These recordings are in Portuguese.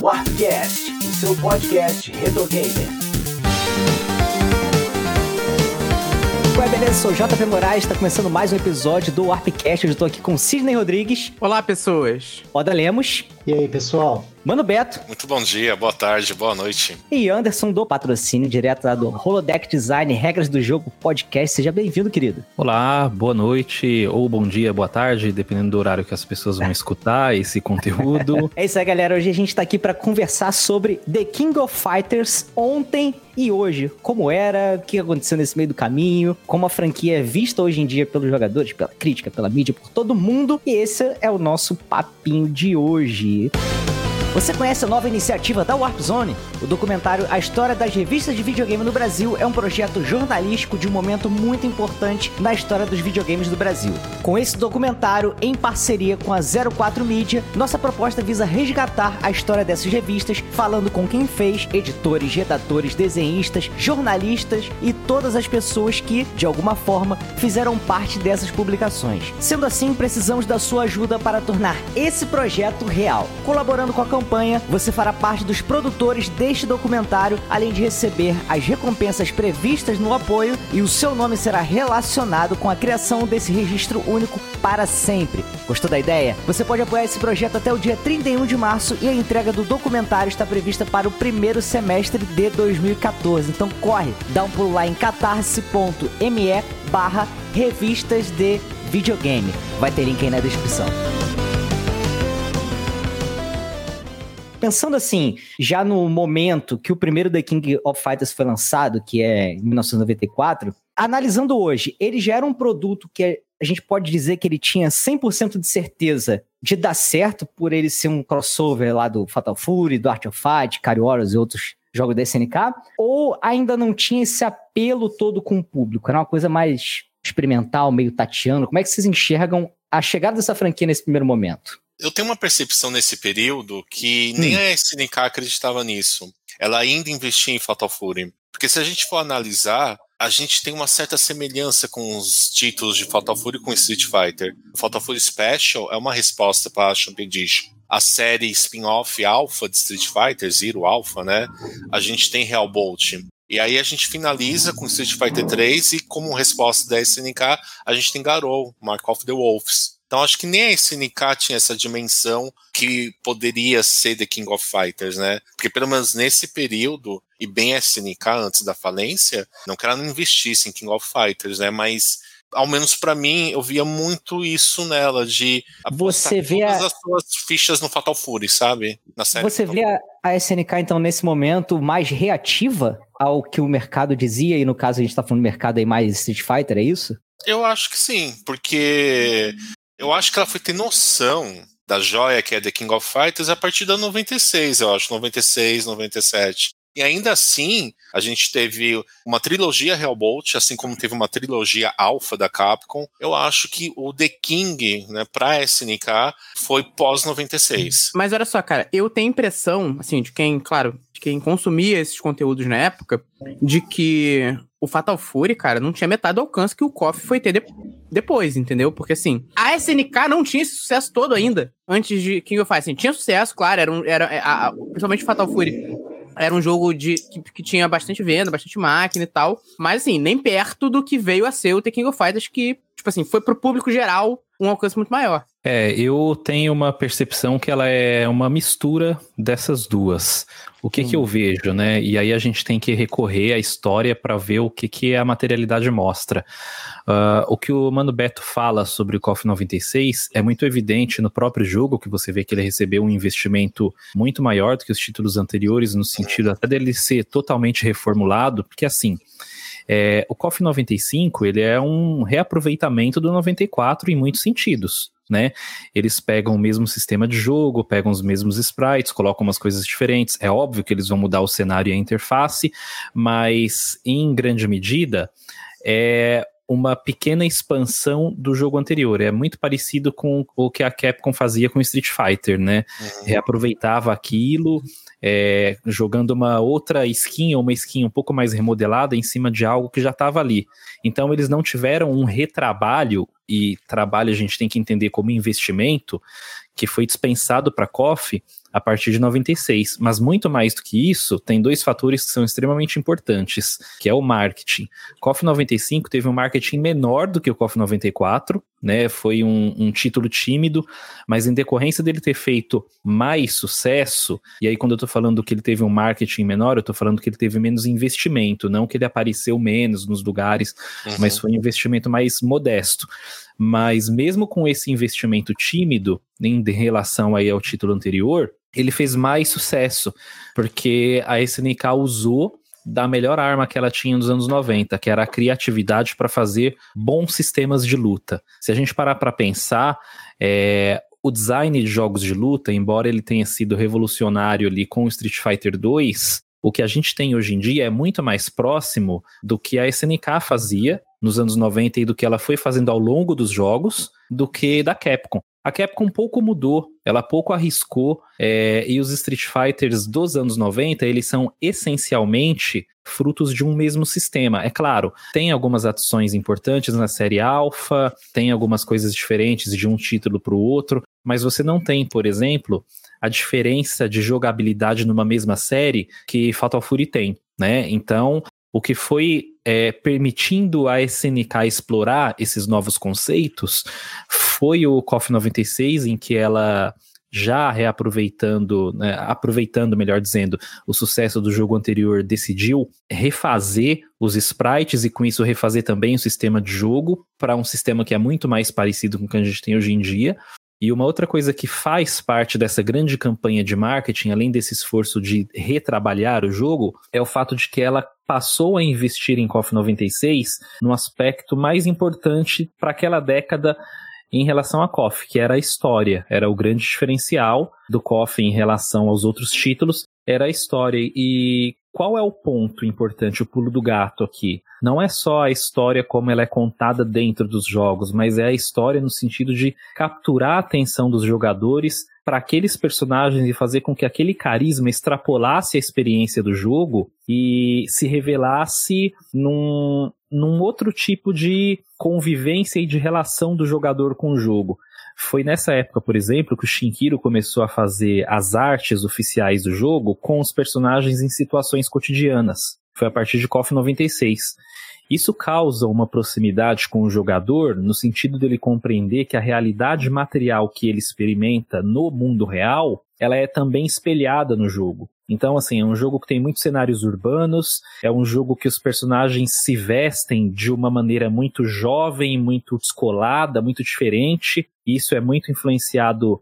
Warpcast, o seu podcast retro gamer. Ué, beleza? Sou JP Moraes, está começando mais um episódio do Warpcast. Hoje eu tô aqui com Sidney Rodrigues, Olá, pessoas. Oda Lemos, E aí, pessoal? Mano Beto Muito bom dia, boa tarde, boa noite. e Anderson do Patrocínio, direto lá do Holodeck Design, Regras do Jogo Podcast. Seja bem-vindo, querido. Olá, boa noite, ou bom dia, boa tarde, dependendo do horário que as pessoas vão escutar esse conteúdo. É isso aí, galera. Hoje a gente tá aqui para conversar sobre The King of Fighters ontem e hoje. Como era, o que aconteceu nesse meio do caminho, como a franquia é vista hoje em dia pelos jogadores, pela crítica, pela mídia, por todo mundo. E esse é o nosso papinho de hoje. you. Você conhece a nova iniciativa da Warp Zone? O documentário A História das Revistas de Videogame no Brasil é um projeto jornalístico de um momento muito importante na história dos videogames do Brasil. Com esse documentário, em parceria com a 04 Mídia, nossa proposta visa resgatar a história dessas revistas, falando com quem fez, editores, redatores, desenhistas, jornalistas e todas as pessoas que, de alguma forma, fizeram parte dessas publicações. Sendo assim, precisamos da sua ajuda para tornar esse projeto real. Colaborando com a campanha, você fará parte dos produtores deste documentário, além de receber as recompensas previstas no apoio e o seu nome será relacionado com a criação desse registro único para sempre. Gostou da ideia? Você pode apoiar esse projeto até o dia 31 de março e a entrega do documentário está prevista para o primeiro semestre de 2014. Então corre, dá um pulo lá em catarse.me barra revistas de videogame. Vai ter link aí na descrição. Pensando assim, já no momento que o primeiro The King of Fighters foi lançado, que é em 1994, analisando hoje, ele já era um produto que a gente pode dizer que ele tinha 100% de certeza de dar certo por ele ser um crossover lá do Fatal Fury, do Art of Fight, Warriors e outros jogos da SNK, ou ainda não tinha esse apelo todo com o público? Era uma coisa mais experimental, meio tateando? Como é que vocês enxergam a chegada dessa franquia nesse primeiro momento? Eu tenho uma percepção nesse período que nem Hum. a SNK acreditava nisso. Ela ainda investia em Fatal Fury. Porque se a gente for analisar, a gente tem uma certa semelhança com os títulos de Fatal Fury com Street Fighter. Fatal Fury Special é uma resposta para a Champion Edition. A série spin-off Alpha de Street Fighter, Zero Alpha, né? A gente tem Real Bolt. E aí a gente finaliza com Street Fighter 3 e como resposta da SNK, a gente tem Garou, Mark of the Wolves. Então acho que nem a SNK tinha essa dimensão que poderia ser The King of Fighters, né? Porque pelo menos nesse período, e bem a SNK antes da falência, não que ela não investisse em King of Fighters, né? Mas ao menos pra mim, eu via muito isso nela, de Você vê todas a- as suas fichas no Fatal Fury, sabe? Na série Você Fatal vê a, a SNK, então, nesse momento, mais reativa ao que o mercado dizia, e no caso a gente tá falando do mercado aí mais Street Fighter, é isso? Eu acho que sim, porque eu acho que ela foi ter noção da joia que é The King of Fighters a partir da 96, eu acho, 96, 97. E ainda assim, a gente teve uma trilogia Hellbolt, assim como teve uma trilogia Alpha da Capcom. Eu acho que o The King, né, pra SNK, foi pós-96. Mas olha só, cara, eu tenho impressão, assim, de quem, claro, de quem consumia esses conteúdos na época, de que o Fatal Fury, cara, não tinha metade do alcance que o KOF foi ter de- depois, entendeu? Porque, assim, a SNK não tinha esse sucesso todo ainda, antes de King of Fighters. Assim, tinha sucesso, claro, era, um, era a- a- principalmente o Fatal Fury. Era um jogo de, que, que tinha bastante venda, bastante máquina e tal. Mas, assim, nem perto do que veio a ser o The King of Fighters, que, tipo assim, foi pro público geral um alcance muito maior. É, eu tenho uma percepção que ela é uma mistura dessas duas. O que que eu vejo, né? E aí a gente tem que recorrer à história para ver o que que a materialidade mostra. Ah, o que o Mano Beto fala sobre o KOF 96 é muito evidente no próprio jogo, que você vê que ele recebeu um investimento muito maior do que os títulos anteriores, no sentido até dele ser totalmente reformulado, porque assim, é, o KOF 95 ele é um reaproveitamento do 94 em muitos sentidos. Né? Eles pegam o mesmo sistema de jogo, pegam os mesmos sprites, colocam umas coisas diferentes. É óbvio que eles vão mudar o cenário e a interface, mas em grande medida é uma pequena expansão do jogo anterior. É muito parecido com o que a Capcom fazia com Street Fighter, né? Reaproveitava aquilo, é, jogando uma outra skin ou uma skin um pouco mais remodelada em cima de algo que já estava ali. Então eles não tiveram um retrabalho, e trabalho a gente tem que entender como investimento, que foi dispensado para KOF a partir de 96. Mas muito mais do que isso, tem dois fatores que são extremamente importantes, que é o marketing. KOF 95 teve um marketing menor do que o KOF 94, né? Foi um, um título tímido, mas em decorrência dele ter feito mais sucesso, e aí quando eu tô falando que ele teve um marketing menor, eu tô falando que ele teve menos investimento, não que ele apareceu menos nos lugares, uhum. mas foi um investimento mais modesto. Mas mesmo com esse investimento tímido em relação aí ao título anterior, ele fez mais sucesso, porque a SNK usou da melhor arma que ela tinha nos anos 90, que era a criatividade para fazer bons sistemas de luta. Se a gente parar para pensar, é, o design de jogos de luta, embora ele tenha sido revolucionário ali com o Street Fighter 2, o que a gente tem hoje em dia é muito mais próximo do que a SNK fazia nos anos 90 e do que ela foi fazendo ao longo dos jogos do que da Capcom. A Capcom pouco mudou, ela pouco arriscou, é, e os Street Fighters dos anos 90, eles são essencialmente frutos de um mesmo sistema. É claro, tem algumas adições importantes na série Alpha, tem algumas coisas diferentes de um título para o outro, mas você não tem, por exemplo, a diferença de jogabilidade numa mesma série que Fatal Fury tem, né? Então, o que foi é, permitindo a SNK explorar esses novos conceitos foi o KOF 96, em que ela já reaproveitando, né, aproveitando, melhor dizendo, o sucesso do jogo anterior, decidiu refazer os sprites e com isso refazer também o sistema de jogo para um sistema que é muito mais parecido com o que a gente tem hoje em dia. E uma outra coisa que faz parte dessa grande campanha de marketing, além desse esforço de retrabalhar o jogo, é o fato de que ela passou a investir em KOF 96 no aspecto mais importante para aquela década em relação a KOF, que era a história, era o grande diferencial do KOF em relação aos outros títulos, era a história. E qual é o ponto importante, o pulo do gato aqui? Não é só a história como ela é contada dentro dos jogos, mas é a história no sentido de capturar a atenção dos jogadores para aqueles personagens e fazer com que aquele carisma extrapolasse a experiência do jogo e se revelasse num, num outro tipo de convivência e de relação do jogador com o jogo. Foi nessa época, por exemplo, que o Shinkiro começou a fazer as artes oficiais do jogo com os personagens em situações cotidianas. Foi a partir de KOF 96. Isso causa uma proximidade com o jogador no sentido dele compreender que a realidade material que ele experimenta no mundo real, ela é também espelhada no jogo. Então, assim, é um jogo que tem muitos cenários urbanos, é um jogo que os personagens se vestem de uma maneira muito jovem, muito descolada, muito diferente. Isso é muito influenciado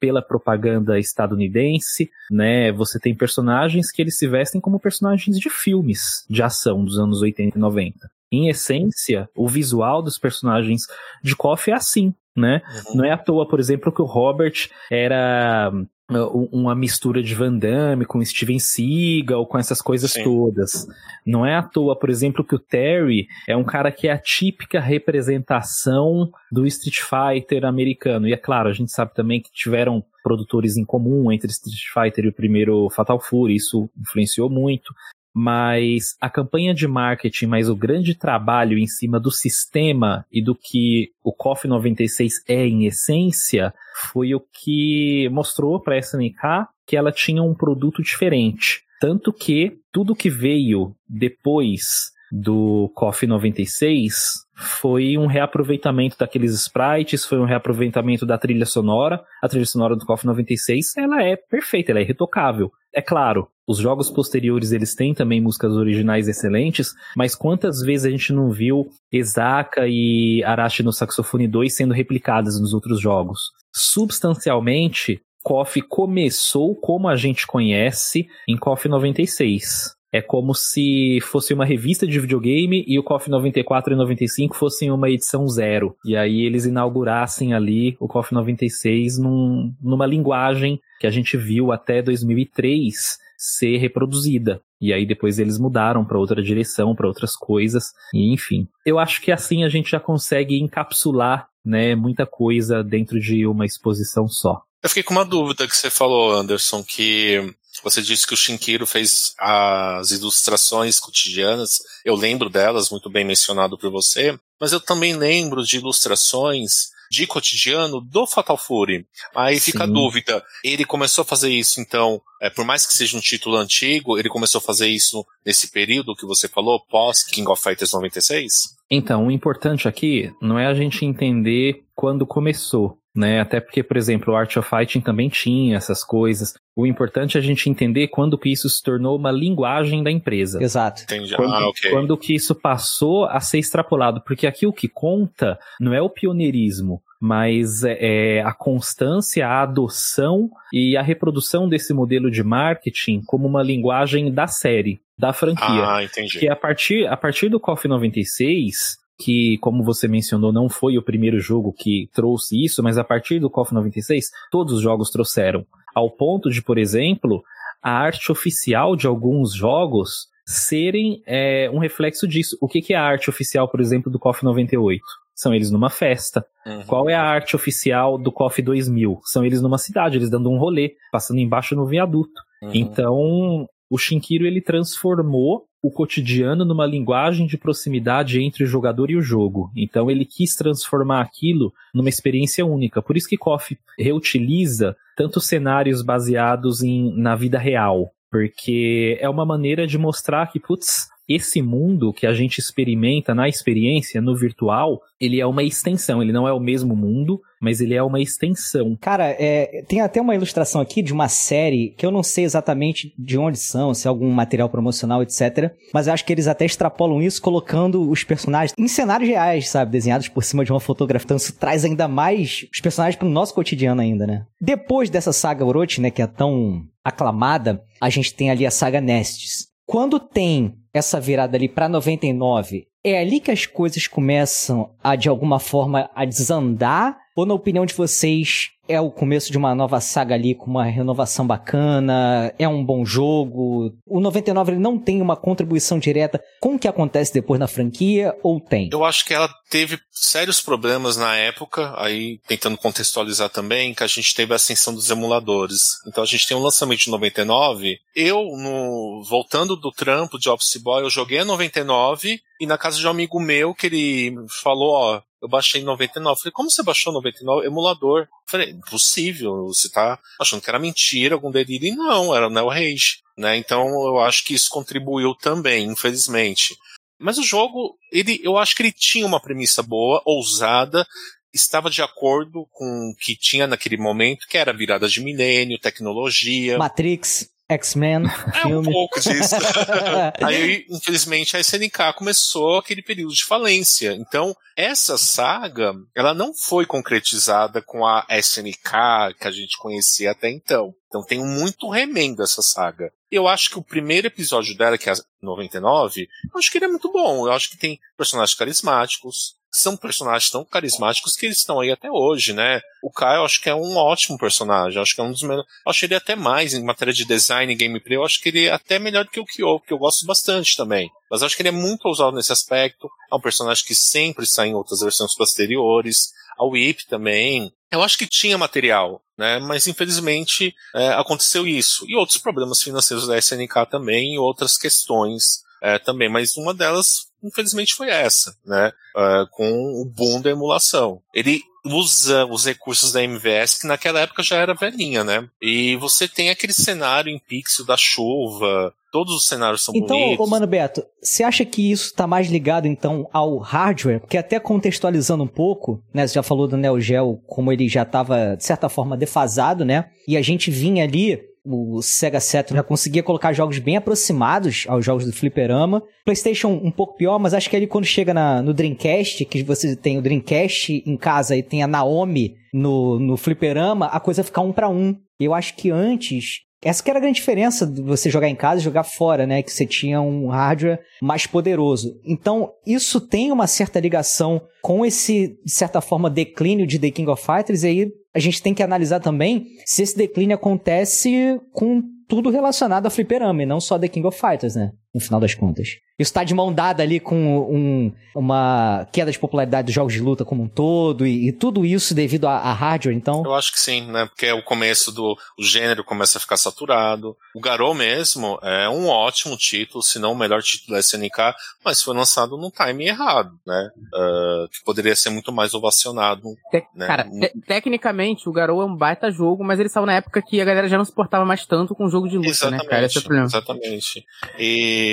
pela propaganda estadunidense, né? Você tem personagens que eles se vestem como personagens de filmes de ação dos anos 80 e 90. Em essência, o visual dos personagens de KOF é assim, né? Uhum. Não é à toa, por exemplo, que o Robert era uma mistura de Van Damme com Steven Seagal, com essas coisas Sim. todas. Não é à toa, por exemplo, que o Terry é um cara que é a típica representação do Street Fighter americano. E é claro, a gente sabe também que tiveram produtores em comum entre Street Fighter e o primeiro Fatal Fury, isso influenciou muito mas a campanha de marketing, mas o grande trabalho em cima do sistema e do que o KOF 96 é em essência, foi o que mostrou para a SNK que ela tinha um produto diferente. Tanto que tudo que veio depois do KOF 96 foi um reaproveitamento daqueles sprites, foi um reaproveitamento da trilha sonora. A trilha sonora do KOF 96, ela é perfeita, ela é irretocável. É claro, os jogos posteriores eles têm também músicas originais excelentes, mas quantas vezes a gente não viu Ezaka e Arashi no Saxofone 2 sendo replicadas nos outros jogos? Substancialmente, KOF começou como a gente conhece em KOF 96. É como se fosse uma revista de videogame e o KOF 94 e 95 fossem uma edição zero. E aí eles inaugurassem ali o KOF 96 num, numa linguagem que a gente viu até 2003 ser reproduzida. E aí depois eles mudaram para outra direção, para outras coisas, e enfim. Eu acho que assim a gente já consegue encapsular, né, muita coisa dentro de uma exposição só. Eu fiquei com uma dúvida que você falou, Anderson, que você disse que o Shinkiro fez as ilustrações cotidianas. Eu lembro delas, muito bem mencionado por você. Mas eu também lembro de ilustrações de cotidiano do Fatal Fury. Aí fica Sim. a dúvida, ele começou a fazer isso então, é, por mais que seja um título antigo, ele começou a fazer isso nesse período que você falou, pós King of Fighters 96? Então, o importante aqui não é a gente entender quando começou, né? Até porque, por exemplo, o Art of Fighting também tinha essas coisas. O importante é a gente entender quando que isso se tornou uma linguagem da empresa. Exato. Entendi. Quando, ah, ok. quando que isso passou a ser extrapolado, porque aqui o que conta não é o pioneirismo, mas é, é a constância, a adoção e a reprodução desse modelo de marketing como uma linguagem da série, da franquia. Ah, entendi. Que a partir, a partir do KOF 96, que, como você mencionou, não foi o primeiro jogo que trouxe isso, mas a partir do KOF 96, todos os jogos trouxeram. Ao ponto de, por exemplo, a arte oficial de alguns jogos serem é, um reflexo disso. O que, que é a arte oficial, por exemplo, do KOF 98? São eles numa festa. Uhum. Qual é a arte oficial do KOF 2000? São eles numa cidade, eles dando um rolê, passando embaixo no viaduto. Uhum. Então, o Shinkiro ele transformou o cotidiano numa linguagem de proximidade entre o jogador e o jogo. Então, ele quis transformar aquilo numa experiência única. Por isso que KOF reutiliza tantos cenários baseados em, na vida real, porque é uma maneira de mostrar que, putz, esse mundo que a gente experimenta na experiência, no virtual, ele é uma extensão, ele não é o mesmo mundo, mas ele é uma extensão. Cara, é, tem até uma ilustração aqui de uma série que eu não sei exatamente de onde são, se é algum material promocional, etc. Mas acho que eles até extrapolam isso colocando os personagens em cenários reais, sabe? Desenhados por cima de uma fotografia. Então isso traz ainda mais os personagens pro nosso cotidiano ainda, né? Depois dessa saga Orochi, né, que é tão aclamada, a gente tem ali a saga Nestes. Quando tem essa virada ali pra 99, é ali que as coisas começam a, de alguma forma, a desandar? Ou, na opinião de vocês, é o começo de uma nova saga ali com uma renovação bacana? É um bom jogo? O 99 ele não tem uma contribuição direta com o que acontece depois na franquia? Ou tem? Eu acho que ela teve sérios problemas na época, aí tentando contextualizar também, que a gente teve a ascensão dos emuladores. Então a gente tem um lançamento de 99. Eu, no, voltando do trampo de Office Boy, eu joguei a 99 e na casa de um amigo meu que ele falou, ó, eu baixei em 99. Eu falei, como você baixou 99? Emulador. Falei, impossível, você tá achando que era mentira, algum delírio. E não, era o Neo Rage. Né? Então eu acho que isso contribuiu também, infelizmente. Mas o jogo, ele, eu acho que ele tinha uma premissa boa, ousada, estava de acordo com o que tinha naquele momento, que era virada de milênio, tecnologia. Matrix, X-Men, É um pouco disso. Aí, infelizmente, a SNK começou aquele período de falência. Então, essa saga, ela não foi concretizada com a SNK que a gente conhecia até então. Então tem muito remendo essa saga. Eu acho que o primeiro episódio dela, que é a 99, eu acho que ele é muito bom. Eu acho que tem personagens carismáticos. São personagens tão carismáticos que eles estão aí até hoje, né? O Kai, eu acho que é um ótimo personagem. Acho que é um dos melhores. Acho ele até mais em matéria de design e gameplay. Eu acho que ele é até melhor do que o Kyo, que eu gosto bastante também. Mas acho que ele é muito ousado nesse aspecto. É um personagem que sempre sai em outras versões posteriores. A Whip também. Eu acho que tinha material, né? Mas infelizmente é, aconteceu isso. E outros problemas financeiros da SNK também, e outras questões é, também. Mas uma delas, infelizmente, foi essa, né? É, com o boom da emulação. Ele usa os recursos da MVS, que naquela época já era velhinha, né? E você tem aquele cenário em pixel da chuva, todos os cenários são Então, bonitos. ô Mano Beto, você acha que isso tá mais ligado, então, ao hardware? Porque até contextualizando um pouco, né, você já falou do Neo Geo, como ele já tava, de certa forma, defasado, né? E a gente vinha ali, o Sega Saturn já conseguia colocar jogos bem aproximados aos jogos do fliperama. PlayStation um pouco pior, mas acho que ali quando chega na, no Dreamcast, que você tem o Dreamcast em casa e tem a Naomi no, no fliperama, a coisa fica um para um. Eu acho que antes essa que era a grande diferença de você jogar em casa e jogar fora, né? Que você tinha um hardware mais poderoso. Então, isso tem uma certa ligação com esse, de certa forma, declínio de The King of Fighters. E aí a gente tem que analisar também se esse declínio acontece com tudo relacionado a fliperama e não só The King of Fighters, né? No final das contas. Isso tá de mão dada ali com um, uma queda de popularidade dos jogos de luta como um todo, e, e tudo isso devido a, hardware, então? Eu acho que sim, né? Porque é o começo do o gênero começa a ficar saturado. O Garou mesmo é um ótimo título, se não o melhor título da SNK, mas foi lançado no time errado, né? Uh, que poderia ser muito mais ovacionado. Te né? Cara, te tecnicamente o Garou é um baita jogo, mas ele saiu na época que a galera já não se portava mais tanto com o jogo de luta, exatamente, né, cara? Esse é o problema. Exatamente. E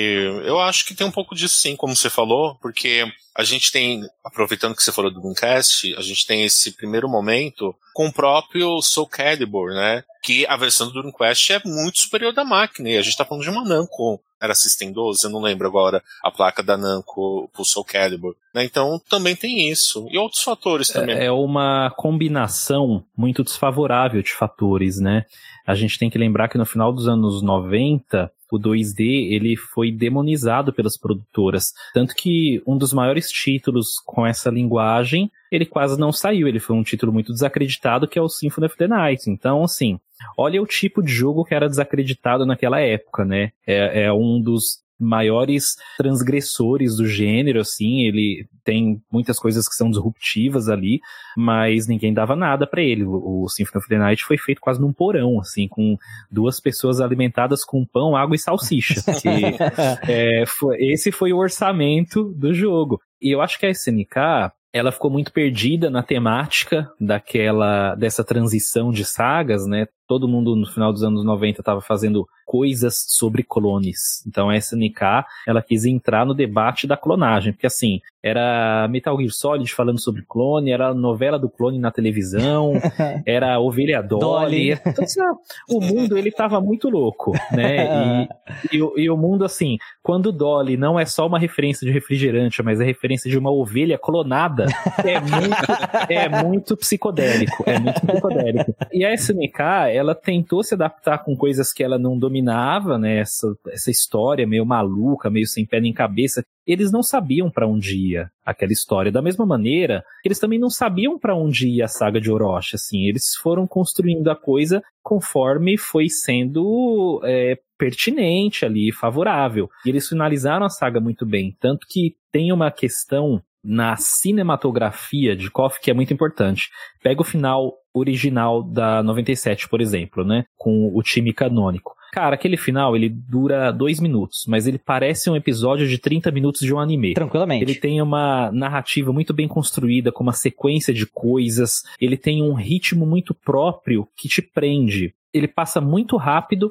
eu acho que tem um pouco disso sim, como você falou, porque a gente tem, aproveitando que você falou do Dreamcast, a gente tem esse primeiro momento com o próprio Soul Calibur, né? Que a versão do Dreamcast é muito superior da máquina, e a gente tá falando de uma Namco, era System 12, eu não lembro agora a placa da Namco pro Soul Calibur. Né? Então também tem isso. E outros fatores também. É uma combinação muito desfavorável de fatores, né? A gente tem que lembrar que no final dos anos 90, o 2D ele foi demonizado pelas produtoras. Tanto que um dos maiores títulos com essa linguagem, ele quase não saiu. Ele foi um título muito desacreditado, que é o Symphony of the Night. Então, assim, olha o tipo de jogo que era desacreditado naquela época, né? É, é um dos maiores transgressores do gênero, assim, ele tem muitas coisas que são disruptivas ali, mas ninguém dava nada para ele. O, Symphony of the Night foi feito quase num porão, assim, com duas pessoas alimentadas com pão, água e salsicha. e, é, foi, esse foi o orçamento do jogo. E eu acho que a SNK, ela ficou muito perdida na temática daquela dessa transição de sagas, né? Todo mundo no final dos anos 90 estava fazendo coisas sobre clones. Então a SNK, ela quis entrar no debate da clonagem, porque assim, era Metal Gear Solid falando sobre clone, era novela do clone na televisão, era Ovelha Dolly. Dolly. o mundo, ele tava muito louco, né? E, e, e, o mundo, assim, quando Dolly não é só uma referência de refrigerante, mas é referência de uma ovelha clonada, é muito, é muito psicodélico, é muito psicodélico. E a SNK, ela tentou se adaptar com coisas que ela não dominava, né? Essa, essa história meio maluca, meio sem pé nem cabeça. Eles não sabiam para onde ia aquela história. Da mesma maneira, eles também não sabiam para onde ia a saga de Orochi. Assim, eles foram construindo a coisa conforme foi sendo é, pertinente ali, favorável. E eles finalizaram a saga muito bem. Tanto que tem uma questão na cinematografia de KOF que é muito importante. Pega o final original da 97, por exemplo, né? Com o time canônico. Cara, aquele final, ele dura dois minutos, mas ele parece um episódio de 30 minutos de um anime. Tranquilamente. Ele tem uma narrativa muito bem construída, com uma sequência de coisas, ele tem um ritmo muito próprio que te prende. Ele passa muito rápido,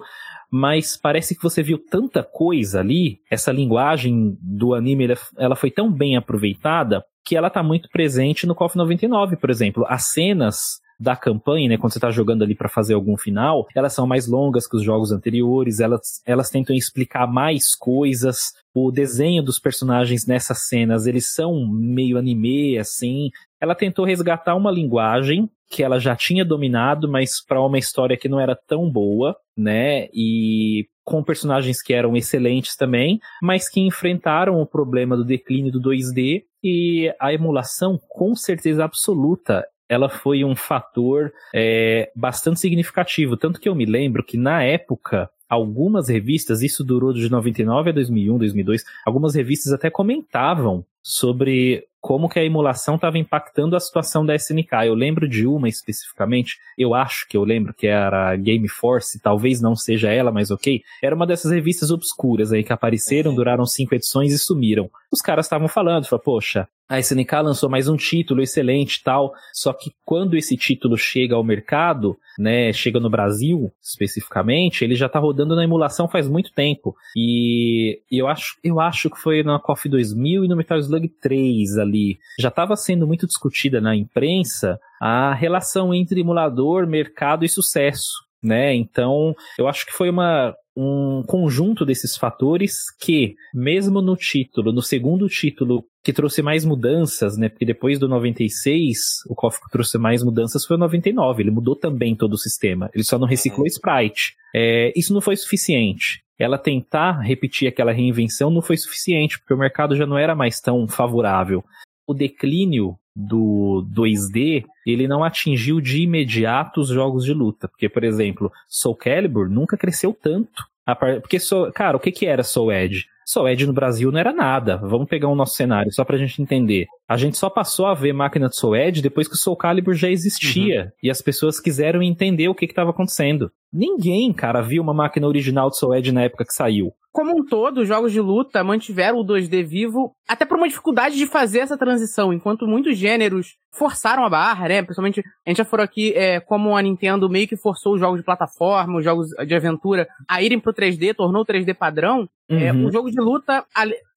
mas parece que você viu tanta coisa ali, essa linguagem do anime, ela foi tão bem aproveitada, que ela tá muito presente no KOF 99, por exemplo. As cenas da campanha, né, quando você está jogando ali para fazer algum final, elas são mais longas que os jogos anteriores, elas, elas tentam explicar mais coisas. O desenho dos personagens nessas cenas, eles são meio anime, assim. Ela tentou resgatar uma linguagem que ela já tinha dominado, mas para uma história que não era tão boa, né? E com personagens que eram excelentes também, mas que enfrentaram o problema do declínio do 2D e a emulação, com certeza absoluta, ela foi um fator é, bastante significativo. Tanto que eu me lembro que na época, algumas revistas, isso durou de 99 a 2001, 2002, algumas revistas até comentavam sobre como que a emulação estava impactando a situação da SNK. Eu lembro de uma especificamente, eu acho que eu lembro que era Game Force, talvez não seja ela, mas ok. Era uma dessas revistas obscuras aí que apareceram, uhum. duraram cinco edições e sumiram. Os caras estavam falando, falaram, poxa, a SNK lançou mais um título excelente tal, só que quando esse título chega ao mercado, né, chega no Brasil especificamente, ele já tá rodando na emulação faz muito tempo. E, e eu acho, eu acho que foi na KOF 2000 e no Metal Slug 3 ali. Já estava sendo muito discutida na imprensa a relação entre emulador, mercado e sucesso né? Então, eu acho que foi uma um conjunto desses fatores que, mesmo no título, no segundo título, que trouxe mais mudanças, né? Porque depois do 96, o KOF que trouxe mais mudanças foi o 99. Ele mudou também todo o sistema. Ele só não reciclou uhum. sprite. É, isso não foi suficiente. Ela tentar repetir aquela reinvenção não foi suficiente, porque o mercado já não era mais tão favorável. O declínio do 2D, ele não atingiu de imediato os jogos de luta. Porque, por exemplo, Soul Calibur nunca cresceu tanto. Porque, cara, o que que era Soul Edge? Soed no Brasil não era nada. Vamos pegar o nosso cenário, só pra gente entender. A gente só passou a ver máquina de Soed depois que o Soul Calibur já existia. Uhum. E as pessoas quiseram entender o que estava acontecendo. Ninguém, cara, viu uma máquina original de Soed na época que saiu. Como um todo, os jogos de luta mantiveram o 2D vivo, até por uma dificuldade de fazer essa transição, enquanto muitos gêneros forçaram a barra, né? Principalmente, a gente já falou aqui é, como a Nintendo meio que forçou os jogos de plataforma, os jogos de aventura a irem pro 3D, tornou o 3D padrão. É, uhum. É, o jogo de luta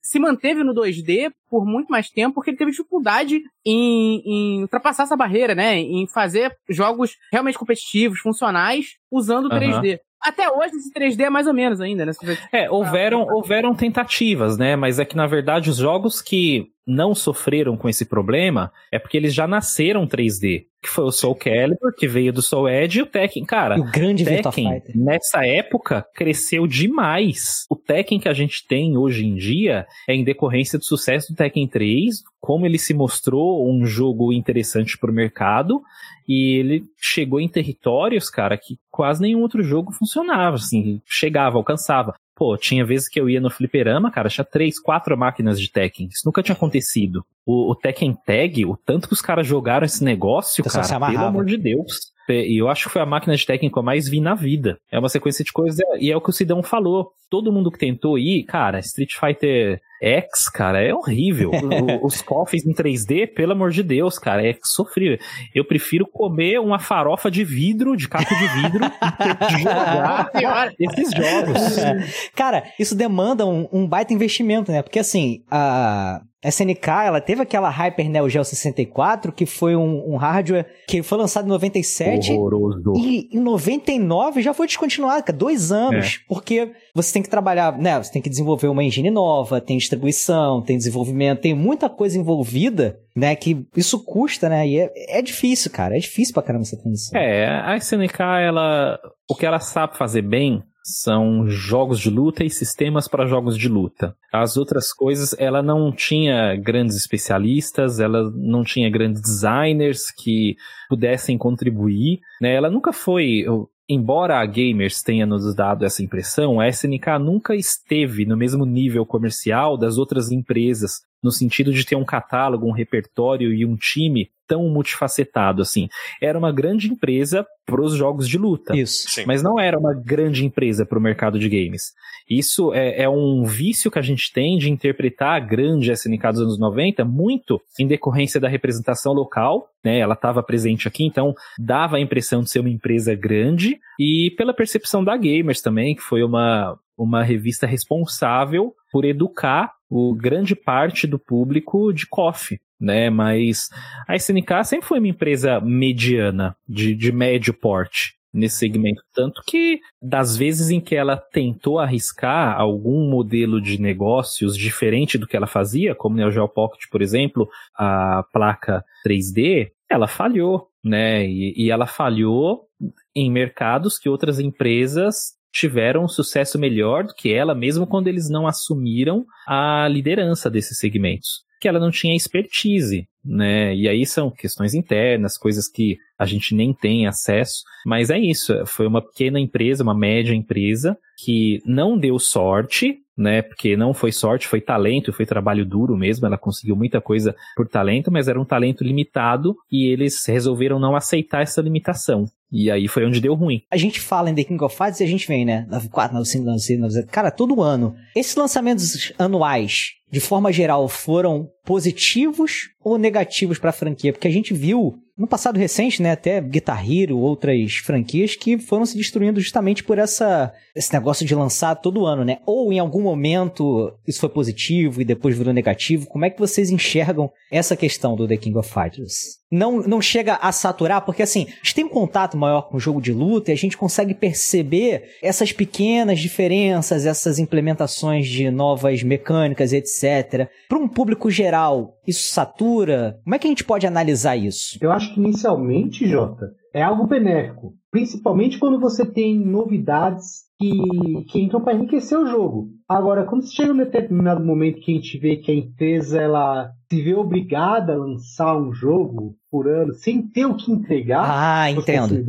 se manteve no 2D por muito mais tempo, porque ele teve dificuldade em, em ultrapassar essa barreira, né? Em fazer jogos realmente competitivos, funcionais, usando o 3D. Até hoje esse 3D é mais ou menos ainda, né? É, houveram, houveram tentativas, né? Mas é que, na verdade, os jogos que não sofreram com esse problema é porque eles já nasceram 3D. Que foi o Soul Calibur, que veio do Soul Edge, e o Tekken. Cara, o grande Tekken, nessa época, cresceu demais. O Tekken que a gente tem hoje em dia é em decorrência do sucesso do Tekken 3, como ele se mostrou um jogo interessante para o mercado, e ele chegou em territórios, cara, que quase nenhum outro jogo funcionava, assim, chegava, alcançava. Pô, tinha vezes que eu ia no fliperama, cara, tinha três, quatro máquinas de Tekken. Isso nunca tinha acontecido. O, o Tekken Tag, o tanto que os caras jogaram esse negócio, cara, pelo amor de Deus. E eu acho que foi a máquina de Tekken que eu mais vi na vida. É uma sequência de coisas, e é o que o Sidão falou. Todo mundo que tentou ir, cara, Street Fighter X, cara, é horrível. Os cofres em 3D, pelo amor de Deus, cara, é sofrível. Eu prefiro comer uma farofa de vidro, de caco de vidro, e jogar esses jogos. É. Cara, isso demanda um, um baita investimento, né? Porque assim, a SNK, ela teve aquela Hyper Neo Geo 64, que foi um, um hardware que foi lançado em 97. Horroroso. E em 99 já foi descontinuado, cara, dois anos. É. Porque você tem que trabalhar, né? Você tem que desenvolver uma engine nova, tem distribuição, tem desenvolvimento, tem muita coisa envolvida, né? Que isso custa, né? E é, é difícil, cara. É difícil pra caramba essa transição. É, a SNK, ela. O que ela sabe fazer bem são jogos de luta e sistemas para jogos de luta. As outras coisas, ela não tinha grandes especialistas, ela não tinha grandes designers que pudessem contribuir, né? Ela nunca foi, embora a Gamers tenha nos dado essa impressão, a SNK nunca esteve no mesmo nível comercial das outras empresas, no sentido de ter um catálogo, um repertório e um time tão multifacetado assim. Era uma grande empresa para os jogos de luta, Isso. Sim. mas não era uma grande empresa para o mercado de games. Isso é, é, um vício que a gente tem de interpretar a grande SNK dos anos 90 muito em decorrência da representação local, né? Ela estava presente aqui, então dava a impressão de ser uma empresa grande e pela percepção da Gamers também, que foi uma uma revista responsável por educar o grande parte do público de coffee né? Mas a SNK sempre foi uma empresa mediana, de, de médio porte nesse segmento. Tanto que, das vezes em que ela tentou arriscar algum modelo de negócios diferente do que ela fazia, como Neo Geo Pocket, por exemplo, a placa 3D, ela falhou, né? E, e ela falhou em mercados que outras empresas tiveram um sucesso melhor do que ela, mesmo quando eles não assumiram a liderança desses segmentos que ela não tinha expertise, né? E aí são questões internas, coisas que a gente nem tem acesso, mas é isso, foi uma pequena empresa, uma média empresa que não deu sorte, né? Porque não foi sorte, foi talento, foi trabalho duro mesmo. Ela conseguiu muita coisa por talento, mas era um talento limitado e eles resolveram não aceitar essa limitação. E aí foi onde deu ruim. A gente fala em The King of Fighters e a gente vem, né? 94, 95, 96, 97. Cara, todo ano. Esses lançamentos anuais, de forma geral, foram positivos ou negativos para a franquia? Porque a gente viu no passado recente, né, até Guitar Hero, outras franquias que foram se destruindo justamente por essa, esse negócio de lançar todo ano, né? Ou em algum momento isso foi positivo e depois virou negativo. Como é que vocês enxergam essa questão do The King of Fighters? Não, não chega a saturar, porque assim, a gente tem um contato maior com o jogo de luta e a gente consegue perceber essas pequenas diferenças, essas implementações de novas mecânicas, etc. Para um público geral, isso satura? Como é que a gente pode analisar isso? Eu acho que inicialmente, Jota, é algo benéfico. Principalmente quando você tem novidades que, que entram para enriquecer o jogo. Agora, quando chega um determinado momento que a gente vê que a empresa ela se vê obrigada a lançar um jogo por ano sem ter o que entregar, ah, entendo.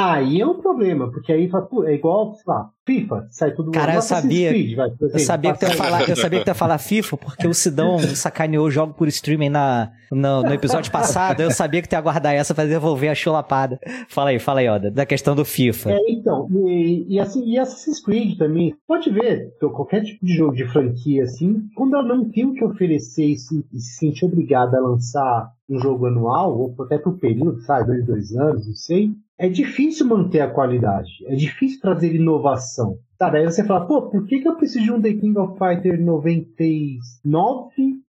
Aí é um problema, porque aí é igual, sei lá, FIFA, sai tudo Cara, eu sabia- Creed, vai, Eu sabia, que tu ia falar, eu sabia que tu ia falar FIFA, porque o Sidão sacaneou o jogo por streaming na, no, no episódio passado. Eu sabia que tu ia guardar essa pra devolver a chulapada. Fala aí, fala aí, Oda, da questão do FIFA. É, então, e, e assim, e Assassin's Creed também, pode ver, qualquer tipo de jogo de franquia, assim, quando ela não tem o que oferecer e se, e se sente obrigada a lançar um jogo anual, ou até por período, sabe, dois, dois anos, não sei, é difícil manter a qualidade, é difícil trazer inovação. Sabe, aí você fala, pô, por que, que eu preciso de um The King of Fighter 99,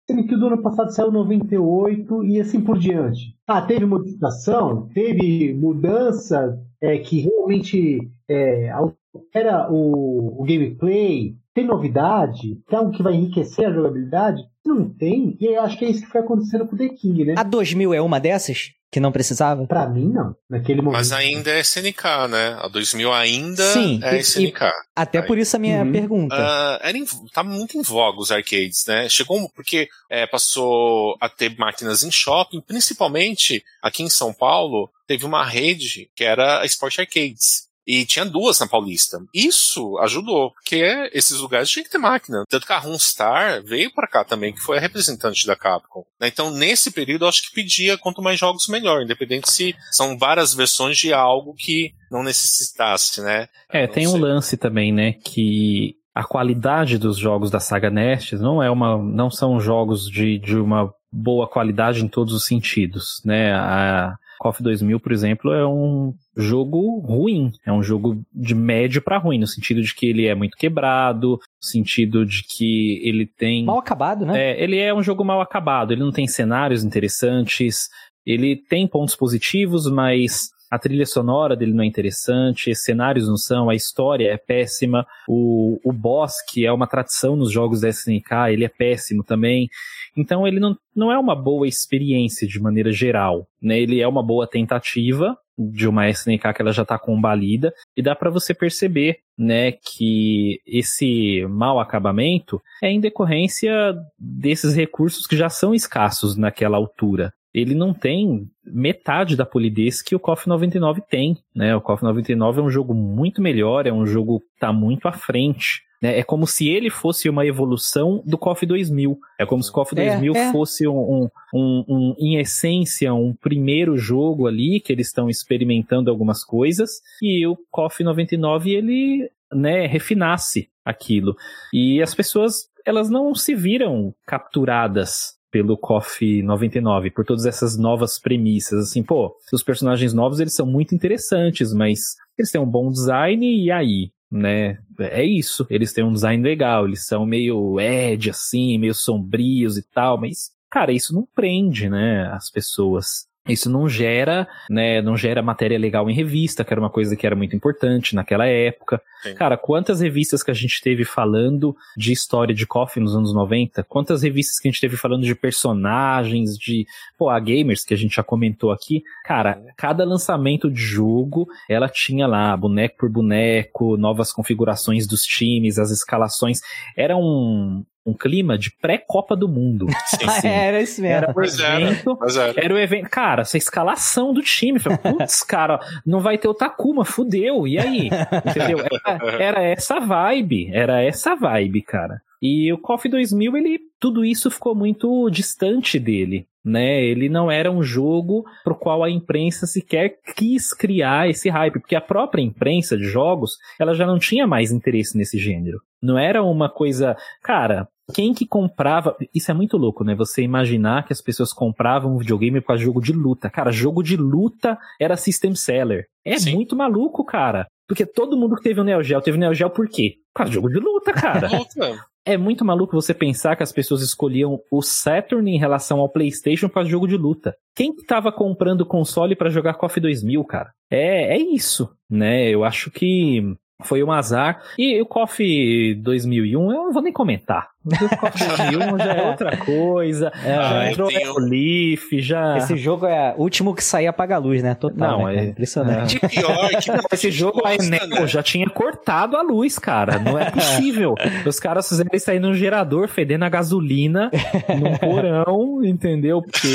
sendo que o do ano passado saiu 98 e assim por diante? Ah, teve modificação, teve mudança é, que realmente é, altera o, o gameplay, tem novidade, tem algo que vai enriquecer a jogabilidade? Não tem, e eu acho que é isso que foi acontecendo com o The King, né? A 2000 é uma dessas? Que não precisava? Pra mim, não. Naquele momento. Mas ainda é SNK, né? A 2000 ainda Sim, é e- SNK. Até por isso a minha Uhum. pergunta. Ah, era em, tá muito em voga os arcades, né? Chegou porque é, passou a ter máquinas em shopping, principalmente aqui em São Paulo, teve uma rede que era a Sport Arcades. E tinha duas na Paulista. Isso ajudou, porque esses lugares tinham que ter máquina. Tanto que a Runstar veio para cá também, que foi a representante da Capcom. né? Então, nesse período, eu acho que pedia quanto mais jogos, melhor. Independente se são várias versões de algo que não necessitasse, né? É, Não tem um sei. lance também, né, que a qualidade dos jogos da saga Nestes não é uma, não são jogos de, de uma boa qualidade em todos os sentidos, né? A KOF 2000, por exemplo, é um jogo ruim, é um jogo de médio pra ruim, no sentido de que ele é muito quebrado, no sentido de que ele tem Mal acabado, né? é, ele é um jogo mal acabado, ele não tem cenários interessantes, ele tem pontos positivos, mas a trilha sonora dele não é interessante, os cenários não são, a história é péssima, o, o boss, que é uma tradição nos jogos da SNK, ele é péssimo também. Então ele não, não é uma boa experiência de maneira geral, né? Ele é uma boa tentativa de uma SNK que ela já está combalida e dá para você perceber, né, que esse mau acabamento é em decorrência desses recursos que já são escassos naquela altura. Ele não tem metade da polidez que o KOF 99 tem, né? O KOF 99 é um jogo muito melhor, é um jogo que tá muito à frente. né? É como se ele fosse uma evolução do KOF 2000. É como se o KOF É, 2000 é. fosse um, um, um, um, em essência, um primeiro jogo ali, que eles estão experimentando algumas coisas, e o KOF 99 ele né, refinasse aquilo. E as pessoas, elas não se viram capturadas pelo KOF 99, por todas essas novas premissas, assim, pô, os personagens novos, eles são muito interessantes, mas eles têm um bom design, e aí? Né? É isso, eles têm um design legal, eles são meio edge, assim, meio sombrios e tal, mas, cara, isso não prende, né, as pessoas. Isso não gera, né, não gera matéria legal em revista, que era uma coisa que era muito importante naquela época. Sim. Cara, quantas revistas que a gente teve falando de história de coffee nos anos 90? Quantas revistas que a gente teve falando de personagens, de, pô, a Gamers, que a gente já comentou aqui. Cara, cada lançamento de jogo, ela tinha lá boneco por boneco, novas configurações dos times, as escalações. Era um, um clima de pré-Copa do Mundo. Sim, Ah, sim. era isso mesmo. Era o Pois era. evento Mas era. era o evento. Cara, essa escalação do time. Falei, Putz, cara, não vai ter o Takuma, fudeu. E aí? Entendeu? Era, era essa vibe. Era essa vibe, cara. E o KOF 2000, ele, tudo isso ficou muito distante dele. Né, ele não era um jogo pro qual a imprensa sequer quis criar esse hype, porque a própria imprensa de jogos, ela já não tinha mais interesse nesse gênero. Não era uma coisa, cara, quem que comprava. Isso é muito louco, né? Você imaginar que as pessoas compravam um videogame de jogo de luta. Cara, jogo de luta era system seller. É Sim. muito maluco, cara. Porque todo mundo que teve o Neo Geo teve o Neo Geo por quê? Por causa de jogo de luta, cara. É muito maluco você pensar que as pessoas escolhiam o Saturn em relação ao PlayStation de jogo de luta. Quem que tava comprando console pra jogar KOF 2000, cara? É, é isso, né? Eu acho que foi um azar. E o KOF 2001, eu não vou nem comentar. O KOF 2001 já é outra coisa. É, já entrou tenho- o Leaf, já. Esse jogo é o último que sair apaga a luz, né? Total. Não, né, é- Impressionante. E pior que Não, esse jogo a gosta, Enel né? já tinha cortado a luz, cara. Não é possível. Os caras fizeram isso aí num gerador, fedendo a gasolina, num porão, entendeu? Porque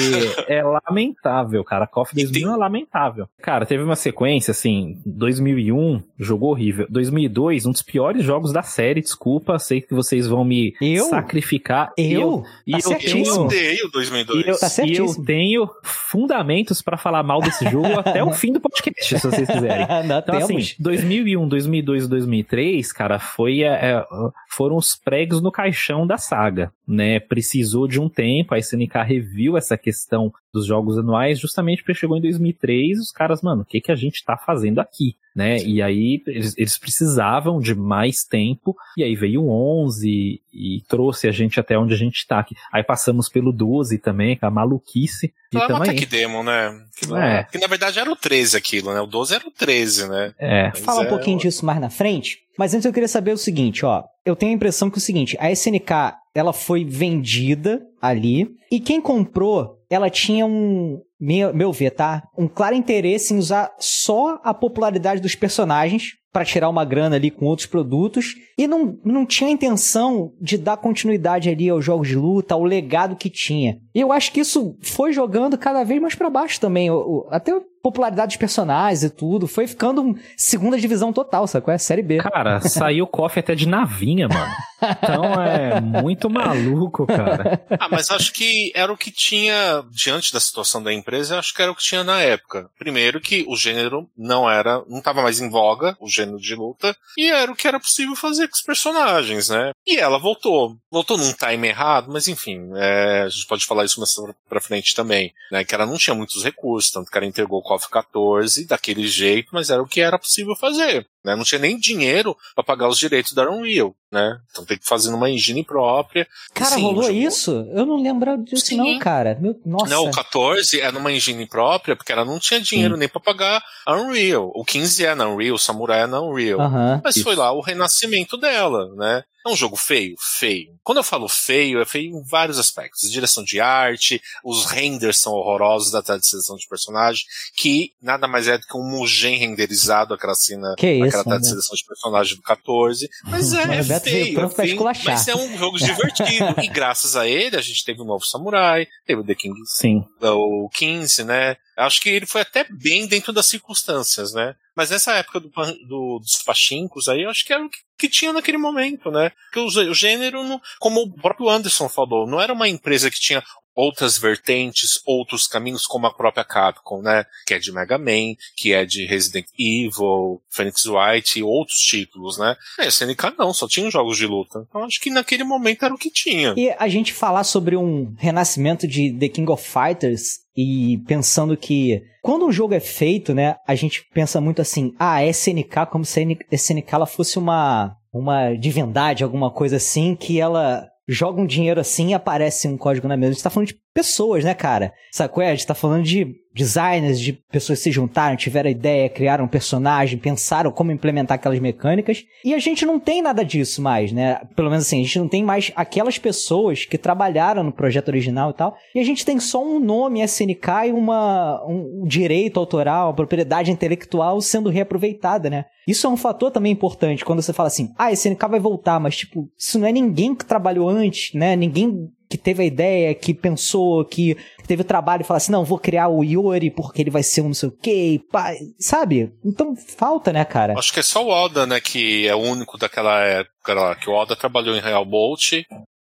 é lamentável, cara. KOF 2001 é lamentável. Cara, teve uma sequência, assim, 2001, jogo horrível. 2002, um dos piores jogos da série, desculpa, sei que vocês vão me Eu? sacrificar. Eu? E Tá eu, certíssimo. Eu odeio E 2002. eu, Tá e eu tenho fundamentos pra falar mal desse jogo até o fim do podcast, se vocês quiserem. Não Então, temos. assim, 2001, 2002 e 2003, cara, foi, é, é, foram os pregos no caixão da saga, né? Precisou de um tempo, a SNK reviu essa questão dos jogos anuais, justamente porque chegou em 2003 os caras, mano, o que, que a gente tá fazendo aqui? Né? E aí eles, eles precisavam de mais tempo, e aí veio o 11 e trouxe a gente até onde a gente tá aqui. Aí passamos pelo 12 também, com a maluquice, e no tamo aí. Attack Demo, né? Que, É. que na verdade era o 13 aquilo, né? O 12 era o 13, né? É, Mas Fala um é, pouquinho disso mais na frente. Mas antes eu queria saber o seguinte, ó. Eu tenho a impressão que é o seguinte, a SNK, ela foi vendida ali, e quem comprou, ela tinha um, meu, ver, tá? Um claro interesse em usar só a popularidade dos personagens para tirar uma grana ali com outros produtos e não, não tinha intenção de dar continuidade ali aos jogos de luta, ao legado que tinha. E eu acho que isso foi jogando cada vez mais para baixo também. Até popularidade dos personagens e tudo foi ficando um segunda divisão total, sacou? É Série B. Cara, saiu coffee até de navinha, mano. Então é muito maluco, cara. Ah, mas acho que era o que tinha, diante da situação da empresa, acho que era o que tinha na época. Primeiro que o gênero não era, não estava mais em voga, o gênero de luta, e era o que era possível fazer com os personagens, né? E ela voltou. Voltou num time errado, mas enfim, é, a gente pode falar isso mais pra frente também, né? Que ela não tinha muitos recursos, tanto que ela entregou o KOF 14 daquele jeito, mas era o que era possível fazer. Né? Não tinha nem dinheiro para pagar os direitos da Unreal, né? Então tem que fazer numa engine própria. Cara, Sim, rolou jogou- isso? Eu não lembrava disso Sim. não, cara. Meu, nossa. Não, o 14 é numa engine própria, porque ela não tinha dinheiro nem pra pagar a Unreal. O 15 é na Unreal, o Samurai é na Unreal. Aham. Mas foi lá o renascimento dela, né? É um jogo feio? Feio. Quando eu falo feio, é feio em vários aspectos. Direção de arte, os renders são horrorosos da seleção de personagem, que nada mais é do que um Mugen renderizado, aquela cena, Que isso, aquela tela de né? selação de personagem do 14. Mas é, Mas é o Beto veio feio, é feio, mas é um jogo divertido. e graças a ele, a gente teve o novo Samurai, teve o The King Sim. o 15, né? Acho que ele foi até bem dentro das circunstâncias, né? Mas nessa época do, do- dos pachincos aí, eu acho que era o que, que tinha naquele momento, né? Porque o, o gênero, não- como o próprio Anderson falou, não era uma empresa que tinha outras vertentes, outros caminhos, como a própria Capcom, né? Que é de Mega Man, que é de Resident Evil, Phoenix Wright e outros títulos, né? É, SNK não, só tinha jogos de luta. Então acho que naquele momento era o que tinha. E a gente falar sobre um renascimento de The King of Fighters e pensando que quando um jogo é feito, né, a gente pensa muito assim, ah, SNK como se a SNK ela fosse uma uma divindade, alguma coisa assim, que ela joga um dinheiro assim e aparece um código na mesa. A gente tá falando de pessoas, né, cara? Sacou? É, A gente tá falando de designers, de pessoas se juntaram, tiveram ideia, criaram um personagem, pensaram como implementar aquelas mecânicas. E a gente não tem nada disso mais, né? Pelo menos assim, a gente não tem mais aquelas pessoas que trabalharam no projeto original e tal. E a gente tem só um nome SNK e uma, um direito autoral, uma propriedade intelectual sendo reaproveitada, né? Isso é um fator também importante quando você fala assim, ah, SNK vai voltar, mas tipo, isso não é ninguém que trabalhou antes, né? Ninguém que teve a ideia, que pensou, que teve o trabalho e fala assim, não, vou criar o Yori porque ele vai ser um não sei o quê, pá, sabe? Então falta, né, cara? Acho que é só o Oda, né, que é o único daquela época lá, que o Oda trabalhou em Real Bolt,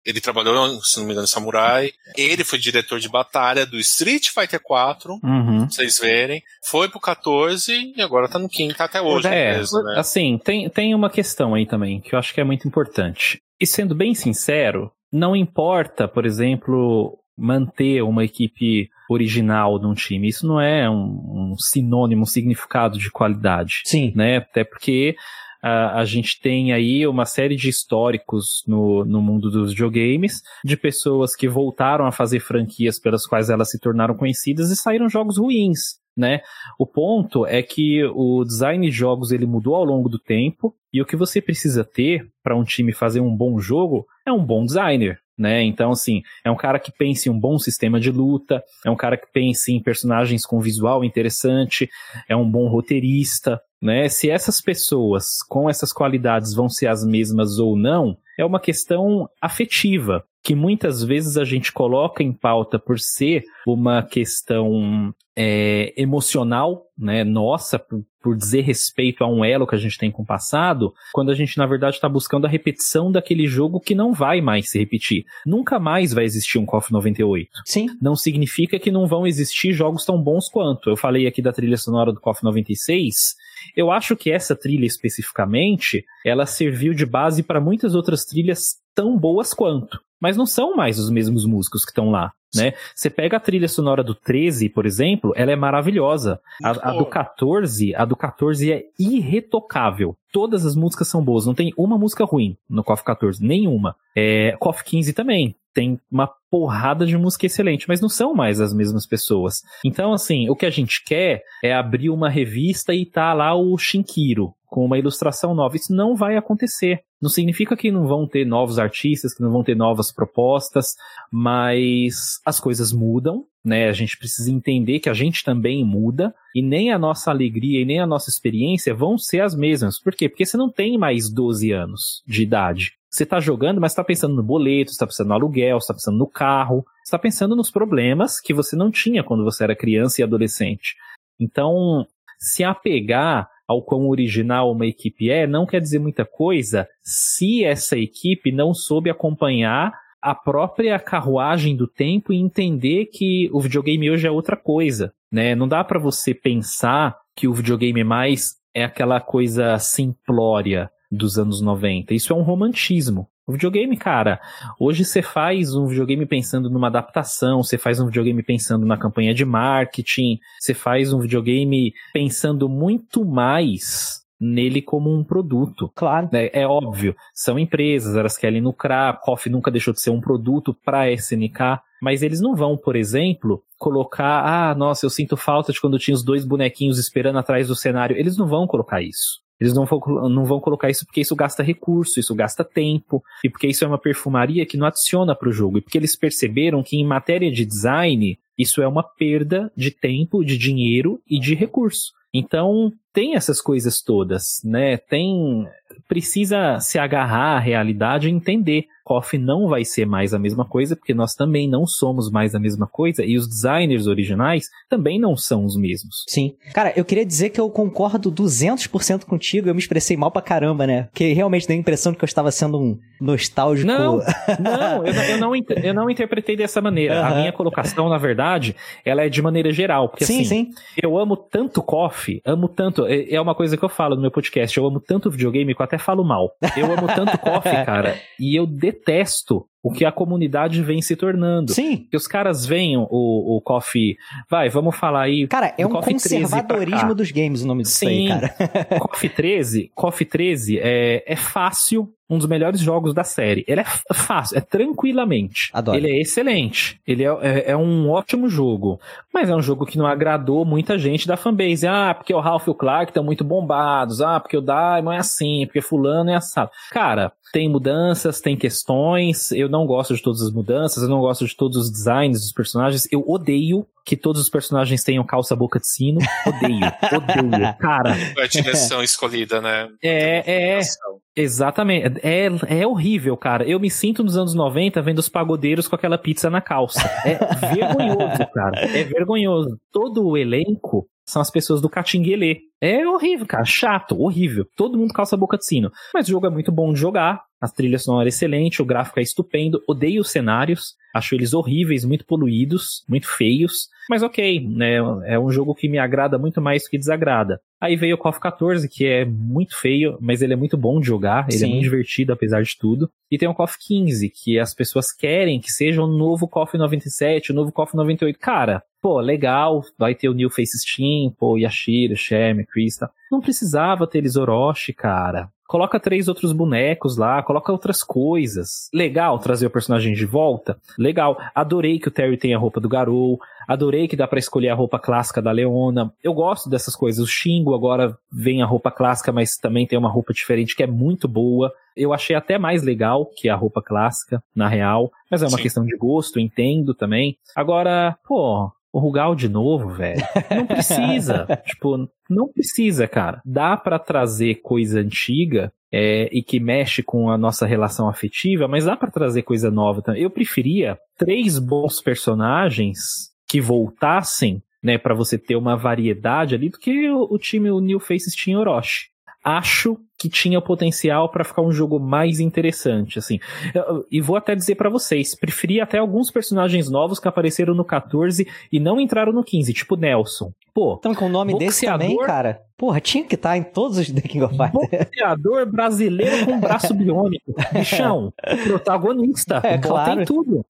ele trabalhou, se não me engano, em Samurai, ele foi diretor de batalha do Street Fighter 4, Uhum. pra vocês verem, foi pro 14 e agora tá no 15, tá até hoje é, mesmo, né? assim, tem, tem uma questão aí também, que eu acho que é muito importante. E sendo bem sincero, não importa, por exemplo, manter uma equipe original num time. Isso não é um, um sinônimo, um significado de qualidade. Sim. né? Até porque a, a gente tem aí uma série de históricos no, no mundo dos videogames, de pessoas que voltaram a fazer franquias pelas quais elas se tornaram conhecidas e saíram jogos ruins. Né? O ponto é que o design de jogos ele mudou ao longo do tempo e o que você precisa ter para um time fazer um bom jogo é um bom designer. Né? Então, assim, é um cara que pense em um bom sistema de luta, é um cara que pense em personagens com visual interessante, é um bom roteirista, né? Se essas pessoas com essas qualidades vão ser as mesmas ou não, é uma questão afetiva que muitas vezes a gente coloca em pauta por ser uma questão é, emocional, né, nossa, por, por, dizer respeito a um elo que a gente tem com o passado, quando a gente, na verdade, está buscando a repetição daquele jogo que não vai mais se repetir. Nunca mais vai existir um KOF 98. Sim. Não significa que não vão existir jogos tão bons quanto. Eu falei aqui da trilha sonora do KOF 96, eu acho que essa trilha especificamente, ela serviu de base para muitas outras trilhas tão boas quanto mas não são mais os mesmos músicos que estão lá, né? Você pega a trilha sonora do 13, por exemplo, ela é maravilhosa. A, a, do 14, a do 14 é irretocável. Todas as músicas são boas, não tem uma música ruim no KOF 14, nenhuma. É, KOF 15 também, tem uma porrada de música excelente, mas não são mais as mesmas pessoas. Então, assim, o que a gente quer é abrir uma revista e tá lá o Shinkiro com uma ilustração nova. Isso não vai acontecer. Não significa que não vão ter novos artistas, que não vão ter novas propostas, mas as coisas mudam, né? A gente precisa entender que a gente também muda e nem a nossa alegria e nem a nossa experiência vão ser as mesmas. Por quê? Porque você não tem mais 12 anos de idade. Você está jogando, mas está pensando no boleto, está pensando no aluguel, está pensando no carro, está pensando nos problemas que você não tinha quando você era criança e adolescente. Então, se apegar ao quão original uma equipe é, não quer dizer muita coisa se essa equipe não soube acompanhar a própria carruagem do tempo e entender que o videogame hoje é outra coisa, né? Não dá para você pensar que o videogame mais é aquela coisa simplória dos anos 90. Isso é um romantismo. O videogame, cara, hoje você faz um videogame pensando numa adaptação, você faz um videogame pensando na campanha de marketing, você faz um videogame pensando muito mais nele como um produto. Claro. É, é, óbvio, são empresas, elas querem lucrar, KOF nunca deixou de ser um produto para SNK, mas eles não vão, por exemplo, colocar, ah, nossa, eu sinto falta de quando tinha os dois bonequinhos esperando atrás do cenário. Eles não vão colocar isso. Eles não vão, não vão colocar isso porque isso gasta recurso, isso gasta tempo, e porque isso é uma perfumaria que não adiciona para o jogo. E porque eles perceberam que em matéria de design, isso é uma perda de tempo, de dinheiro e de recurso. Então, tem essas coisas todas, né? Tem. Precisa se agarrar à realidade e entender KOF não vai ser mais a mesma coisa, porque nós também não somos mais a mesma coisa, e os designers originais também não são os mesmos. Sim. Cara, eu queria dizer que eu concordo 200% contigo, eu me expressei mal pra caramba, né? Porque realmente dei a impressão de que eu estava sendo um nostálgico. Não, não, eu, eu não, eu não interpretei dessa maneira. Uhum. A minha colocação, na verdade, ela é de maneira geral, porque sim, assim, sim. eu amo tanto KOF, amo tanto, é, é uma coisa que eu falo no meu podcast, eu amo tanto videogame que eu até falo mal. Eu amo tanto KOF, cara, e eu detesto o que a comunidade vem se tornando. Sim. Que os caras veem o, o Coffee. Vai, vamos falar aí. Cara, é um conservadorismo dos games o nome disso Sim. aí, cara. Coffee 13, Coffee 13 é, é fácil, um dos melhores jogos da série. Ele é fácil, é tranquilamente. Adoro. Ele é excelente. Ele é, é, é, um ótimo jogo. Mas é um jogo que não agradou muita gente da fanbase. Ah, porque o Ralph e o Clark estão muito bombados. Ah, porque o Daimon é assim, porque fulano é assado. Cara, tem mudanças, tem questões. Eu não gosto de todas as mudanças, eu não gosto de todos os designs dos personagens. Eu odeio que todos os personagens tenham calça boca de sino. Odeio, odeio, cara. Foi a direção escolhida, né? É, é. Exatamente. É, é horrível, cara. Eu me sinto nos anos 90 vendo os pagodeiros com aquela pizza na calça. É vergonhoso, cara. É vergonhoso. Todo o elenco são as pessoas do Catinguelê. É horrível, cara. Chato, horrível. Todo mundo calça a boca de sino. Mas o jogo é muito bom de jogar. A trilha sonora é excelente, o gráfico é estupendo. Odeio os cenários. Acho eles horríveis, muito poluídos, muito feios. Mas ok, né? É um jogo que me agrada muito mais do que desagrada. Aí veio o KOF 14, que é muito feio, mas ele é muito bom de jogar, ele é Sim. é muito divertido apesar de tudo. E tem o KOF 15, que as pessoas querem que seja o novo KOF 97, o novo KOF 98. Cara, pô, legal, vai ter o New Face Steam, pô, Yashiro, Sherm, Krista. Não precisava ter eles Orochi, cara. Coloca três outros bonecos lá, coloca outras coisas. Legal trazer o personagem de volta? Legal. Adorei que o Terry tem a roupa do Garou. Adorei que dá pra escolher a roupa clássica da Leona. Eu gosto dessas coisas. O Shingo agora vem a roupa clássica, mas também tem uma roupa diferente que é muito boa. Eu achei até mais legal que a roupa clássica, na real. Mas é uma Sim. questão de gosto, entendo também. Agora, pô, o Rugal de novo, velho. Não precisa. tipo, não precisa, cara. Dá pra trazer coisa antiga é, e que mexe com a nossa relação afetiva, mas dá pra trazer coisa nova também. Eu preferia três bons personagens que voltassem, né, para você ter uma variedade ali do que o, o time o New Faces tinha Orochi. Acho que tinha potencial pra ficar um jogo mais interessante, assim. E vou até dizer pra vocês, preferi até alguns personagens novos que apareceram no 14 e não entraram no 15, tipo Nelson. Pô, Então, com o nome desse Boxeador. também, cara, porra, tinha que estar em todos os The King of Fighters. boxeador brasileiro com braço biônico. Bichão, protagonista. É, Bota claro. em tudo.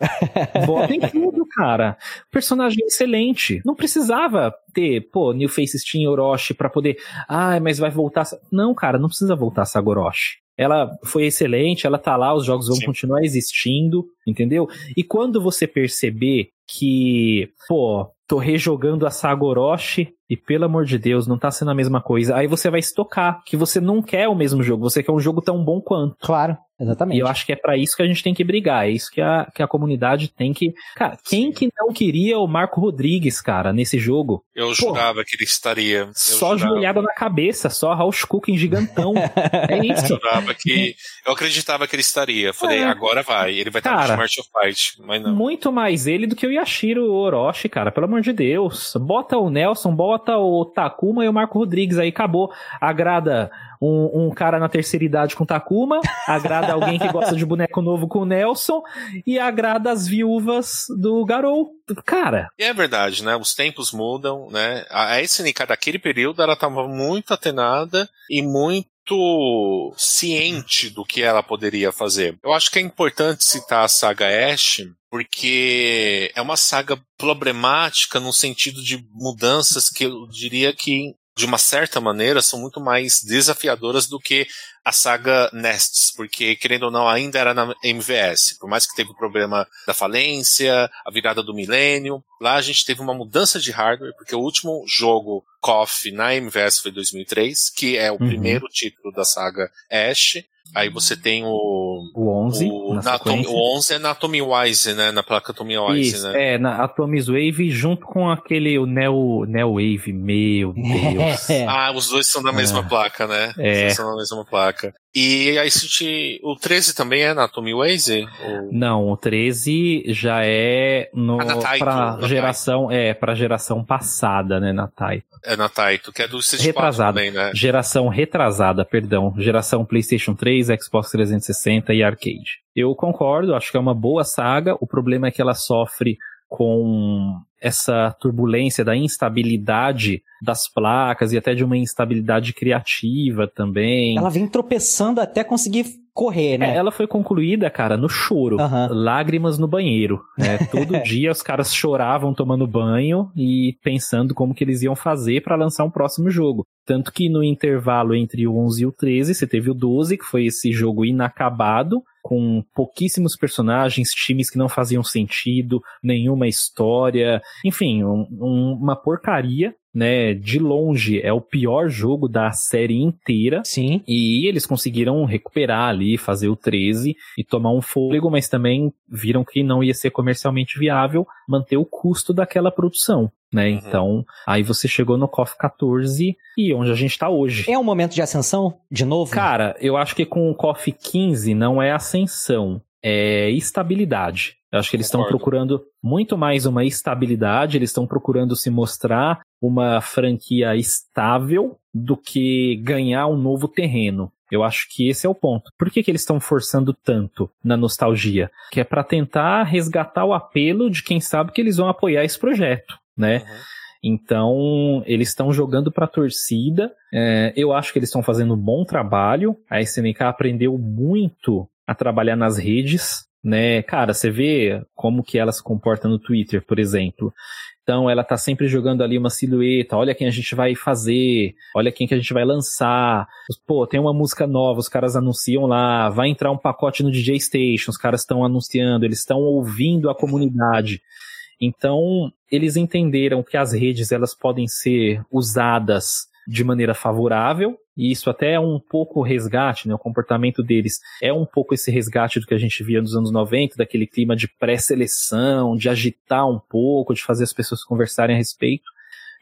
Bota em tudo, cara. Personagem excelente. Não precisava ter, pô, New Face Steam Orochi pra poder. Ai, mas vai voltar. Não, cara, não precisa voltar Sagoroshi. Ela foi excelente, ela tá lá, os jogos vão Sim. continuar existindo, entendeu? E quando você perceber que, pô, tô rejogando a Sagoroshi e pelo amor de Deus, não tá sendo a mesma coisa, aí você vai se tocar que você não quer o mesmo jogo, você quer um jogo tão bom quanto. Claro, E exatamente. eu acho que é pra isso que a gente tem que brigar, é isso que a, que a comunidade tem que. Cara, quem que não queria o Marco Rodrigues, cara, nesse jogo? Eu jurava que ele estaria. Eu só jurava, joelhada na cabeça, só House Cooking gigantão. é Eu isso. jurava que. Eu acreditava que ele estaria. Falei, É. agora vai. Ele vai estar Cara, no Smart of Fight. Mas não. Muito mais ele do que o Yashiro Orochi, cara, pelo amor de Deus. Bota o Nelson, bota o Takuma e o Marco Rodrigues aí, acabou. Agrada um, um cara na terceira idade com Takuma, agrada alguém que gosta de boneco novo com Nelson e agrada as viúvas do Garou. Cara, E é verdade, né? Os tempos mudam, né? A SNK daquele período, ela estava muito atenada e muito ciente do que ela poderia fazer. Eu acho que é importante citar a saga Ash, porque é uma saga problemática no sentido de mudanças que eu diria que de uma certa maneira são muito mais desafiadoras do que a saga Nests, porque querendo ou não ainda era na MVS, por mais que teve o problema da falência, a virada do milênio, lá a gente teve uma mudança de hardware, porque o último jogo KOF na MVS foi 2003, que é o Uhum. primeiro título da saga Ash. Aí você tem o o 11 o, na sequência. o 11 é na Atomy Wise, né? Na placa Atomy Wise, Isso, né? é, na Atomic Wave junto com aquele, o Neo, Neo Wave, meu Deus. Ah, os dois são da mesma Ah. placa, né? Os É. dois são da mesma placa. E aí se te- o 13 também é na Wise? Ou- Não, o 13 já é no, Ah, Taito, pra geração, é, pra geração passada, né, na Taito. É na Taito, que é do 64 Retrasada. também, né? Geração retrasada, perdão. Geração PlayStation 3, Xbox 360 e arcade. Eu concordo, acho que é uma boa saga. O problema é que ela sofre com essa turbulência da instabilidade das placas e até de uma instabilidade criativa também. Ela vem tropeçando até conseguir correr, É, né? ela foi concluída, cara, no choro. Aham. Lágrimas no banheiro. Né? Todo dia os caras choravam tomando banho e pensando como que eles iam fazer pra lançar um próximo jogo. Tanto que no intervalo entre o 11 e o 13, você teve o 12, que foi esse jogo inacabado, com pouquíssimos personagens, times que não faziam sentido, nenhuma história, enfim, um- um- uma porcaria, né? De longe, é o pior jogo da série inteira. Sim. E eles conseguiram recuperar ali, fazer o 13 e tomar um fôlego, mas também viram que não ia ser comercialmente viável manter o custo daquela produção, né? Uhum. Então, aí você chegou no KOF 14 e onde a gente tá hoje. É um momento de ascensão, de novo? Cara, eu acho que com o KOF 15 não é ascensão, é estabilidade. Eu acho que eles estão procurando muito mais uma estabilidade, eles estão procurando se mostrar uma franquia estável do que ganhar um novo terreno. Eu acho que esse é o ponto. Por que, que eles estão forçando tanto na nostalgia? Que é para tentar resgatar o apelo de quem sabe que eles vão apoiar esse projeto, né? Uhum. Então, eles estão jogando para a torcida. É, eu acho que eles estão fazendo um bom trabalho. A SNK aprendeu muito a trabalhar nas redes, né? Cara, você vê como que ela se comporta no Twitter, por exemplo. Então ela tá sempre jogando ali uma silhueta, olha quem a gente vai fazer, olha quem que a gente vai lançar. Pô, tem uma música nova, os caras anunciam lá, vai entrar um pacote no DJ Station, os caras estão anunciando, eles estão ouvindo a comunidade. Então, eles entenderam que as redes elas podem ser usadas de maneira favorável, e isso até é um pouco resgate, né? O comportamento deles é um pouco esse resgate do que a gente via nos anos 90, daquele clima de pré-seleção, de agitar um pouco, de fazer as pessoas conversarem a respeito.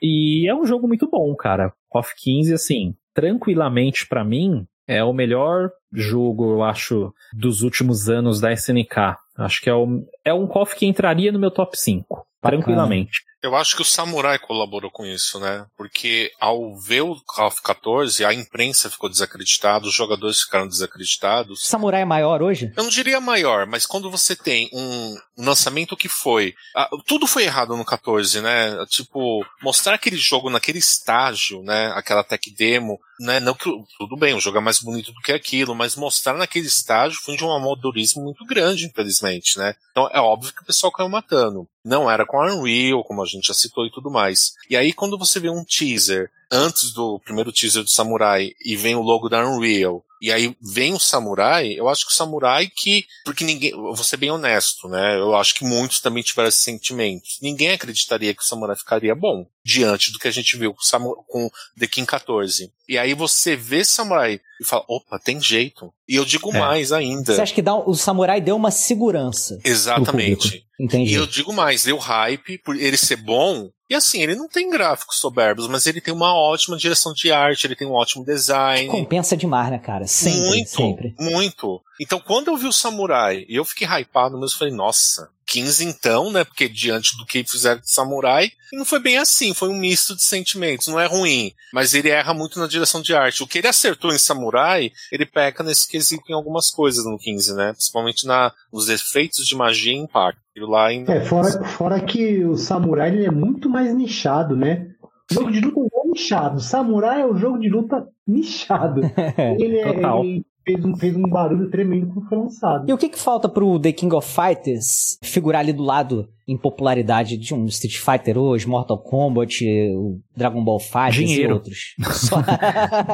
E é um jogo muito bom, cara. KOF 15, assim, tranquilamente para mim, é o melhor jogo, eu acho, dos últimos anos da SNK. Acho que é, o, é um KOF que entraria no meu top 5, tranquilamente. Eu acho que o Samurai colaborou com isso, né? Porque ao ver o Call of 14, a imprensa ficou desacreditada, os jogadores ficaram desacreditados. Samurai é maior hoje? Eu não diria maior, mas quando você tem um lançamento que foi. Ah, tudo foi errado no 14, né? Tipo, mostrar aquele jogo naquele estágio, né? Aquela tech demo, né? Não que. Tudo bem, o jogo é mais bonito do que aquilo, mas mostrar naquele estágio foi de um amadorismo muito grande, infelizmente, né? Então é óbvio que o pessoal caiu matando. Não era com a Unreal, como a gente já citou e tudo mais. E aí, quando você vê um teaser antes do primeiro teaser do Samurai e vem o logo da Unreal, e aí vem o Samurai, eu acho que o Samurai que. Porque ninguém. Eu vou ser bem honesto, né? Eu acho que muitos também tiveram esses sentimentos. Ninguém acreditaria que o Samurai ficaria bom diante do que a gente viu com, Samu, com The King 14. E aí você vê Samurai e fala, opa, tem jeito. E eu digo é. mais ainda. Você acha que dá, o Samurai deu uma segurança? Exatamente. Entendi. E eu digo mais, deu hype por ele ser bom. E assim, ele não tem gráficos soberbos, mas ele tem uma ótima direção de arte, ele tem um ótimo design. Que compensa demais, né, cara? Sempre, muito, sempre. Muito. Então, quando eu vi o Samurai, eu fiquei hypado mesmo, falei, nossa, 15 então, né? Porque diante do que fizeram de Samurai, não foi bem assim, foi um misto de sentimentos, não é ruim, mas ele erra muito na direção de arte. O que ele acertou em Samurai, ele peca nesse quesito em algumas coisas no 15, né? Principalmente na, nos efeitos de magia e impacto. Lá ainda... É, fora, fora que o Samurai ele é muito mais nichado, né? O jogo de luta é nichado. Samurai é o jogo de luta nichado. Ele é, Total. ele fez um, fez um barulho tremendo quando foi lançado. E o que que falta pro The King of Fighters figurar ali do lado em popularidade de um Street Fighter hoje, Mortal Kombat, o Dragon Ball Dinheiro. e outros? Só-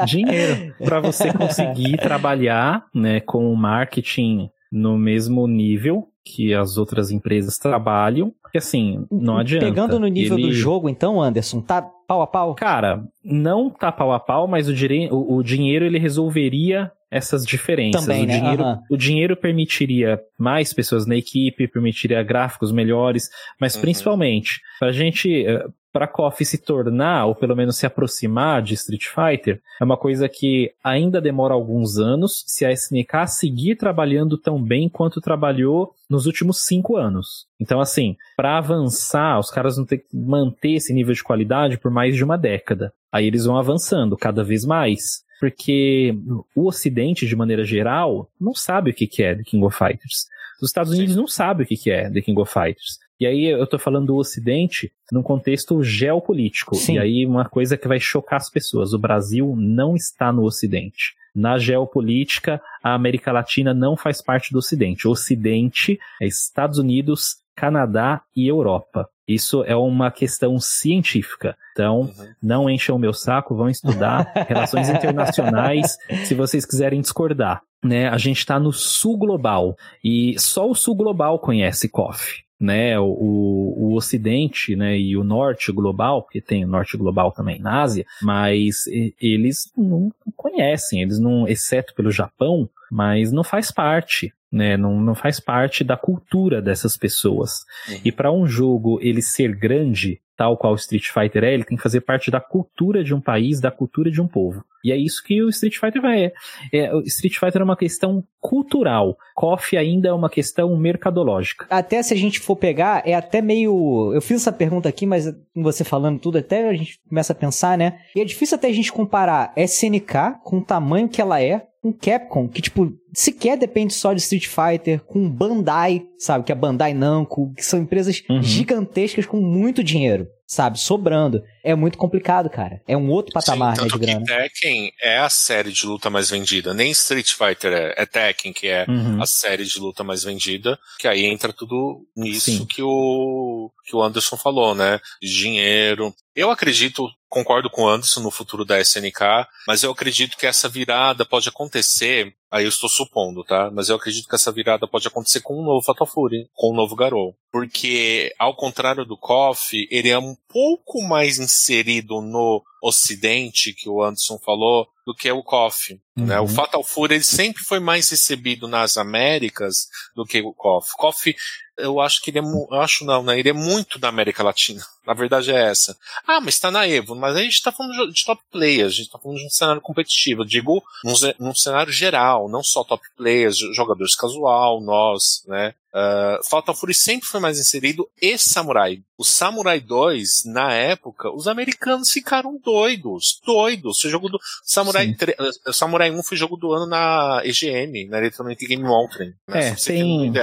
dinheiro para você conseguir trabalhar né, com o marketing no mesmo nível que as outras empresas trabalham. Porque assim, não adianta. Pegando no nível Ele- do jogo, então, Anderson, tá pau a pau? Cara, não tá pau a pau, mas o, dire- o- o dinheiro ele resolveria essas diferenças. Também, o, né? dinheiro, Aham. o dinheiro permitiria mais pessoas na equipe, permitiria gráficos melhores, mas Uhum. principalmente pra gente, para KOF se tornar, ou pelo menos se aproximar de Street Fighter, é uma coisa que ainda demora alguns anos se a SNK seguir trabalhando tão bem quanto trabalhou nos últimos cinco anos. Então, assim, para avançar, os caras vão ter que manter esse nível de qualidade por mais de uma década. Aí eles vão avançando cada vez mais. Porque o Ocidente, de maneira geral, não sabe o que é The King of Fighters. Os Estados Unidos não sabem o que que é The King of Fighters. E aí eu tô falando do Ocidente num contexto geopolítico. Sim. E aí uma coisa que vai chocar as pessoas. O Brasil não está no Ocidente. Na geopolítica, a América Latina não faz parte do Ocidente. O Ocidente é Estados Unidos, Canadá e Europa. Isso é uma questão científica. Então, Uhum. não encham o meu saco, vão estudar relações internacionais se vocês quiserem discordar. Né? A gente está no sul global e só o sul global conhece KOF. Né, o, o, o Ocidente né, e o Norte global, porque tem o Norte global também na Ásia, mas eles não conhecem, eles não, exceto pelo Japão, mas não faz parte, né, não, não faz parte da cultura dessas pessoas. Uhum. E para um jogo ele ser grande, tal qual o Street Fighter é, ele tem que fazer parte da cultura de um país, da cultura de um povo. E é isso que o Street Fighter vai. É, o Street Fighter é uma questão cultural. KOF ainda é uma questão mercadológica. Até se a gente for pegar, é até meio. Eu fiz essa pergunta aqui, mas com você falando tudo, até a gente começa a pensar, né? E é difícil até a gente comparar SNK com o tamanho que ela é com Capcom, que, tipo, sequer depende só de Street Fighter, com Bandai, sabe? Que é Bandai Namco, que são empresas Uhum. gigantescas com muito dinheiro, sabe? Sobrando. É muito complicado, cara. É um outro patamar, Sim, né, tanto de que grana. Tekken é a série de luta mais vendida. Nem Street Fighter é, é Tekken, que é Uhum. a série de luta mais vendida. Que aí entra tudo nisso Sim. que o, que o Anderson falou, né? De dinheiro. Eu acredito, concordo com o Anderson no futuro da SNK, mas eu acredito que essa virada pode acontecer. Aí eu estou supondo, tá? Mas eu acredito que essa virada pode acontecer com um novo Fatal Fury, com um novo Garou. Porque, ao contrário do KOF, ele é um pouco mais inserido no ocidente, que o Anderson falou, do que o KOF. Né? Uhum. O Fatal Fury ele sempre foi mais recebido nas Américas do que o KOF. KOF, eu acho que ele é, eu acho não, né? Ele é muito da América Latina. A verdade é essa. Ah, mas tá na Evo, mas a gente tá falando de top players, a gente tá falando de um cenário competitivo. Eu digo num, num cenário geral, não só top players, jogadores casual, nós, né? Uh, Fatal Fury sempre foi mais inserido e Samurai. O Samurai 2, na época, os americanos ficaram doidos. Doidos. Esse jogo do Samurai, Sim. 3, uh, Samurai 1 foi jogo do ano na EGM, na Electronic Game Monthly. Né? É, tem-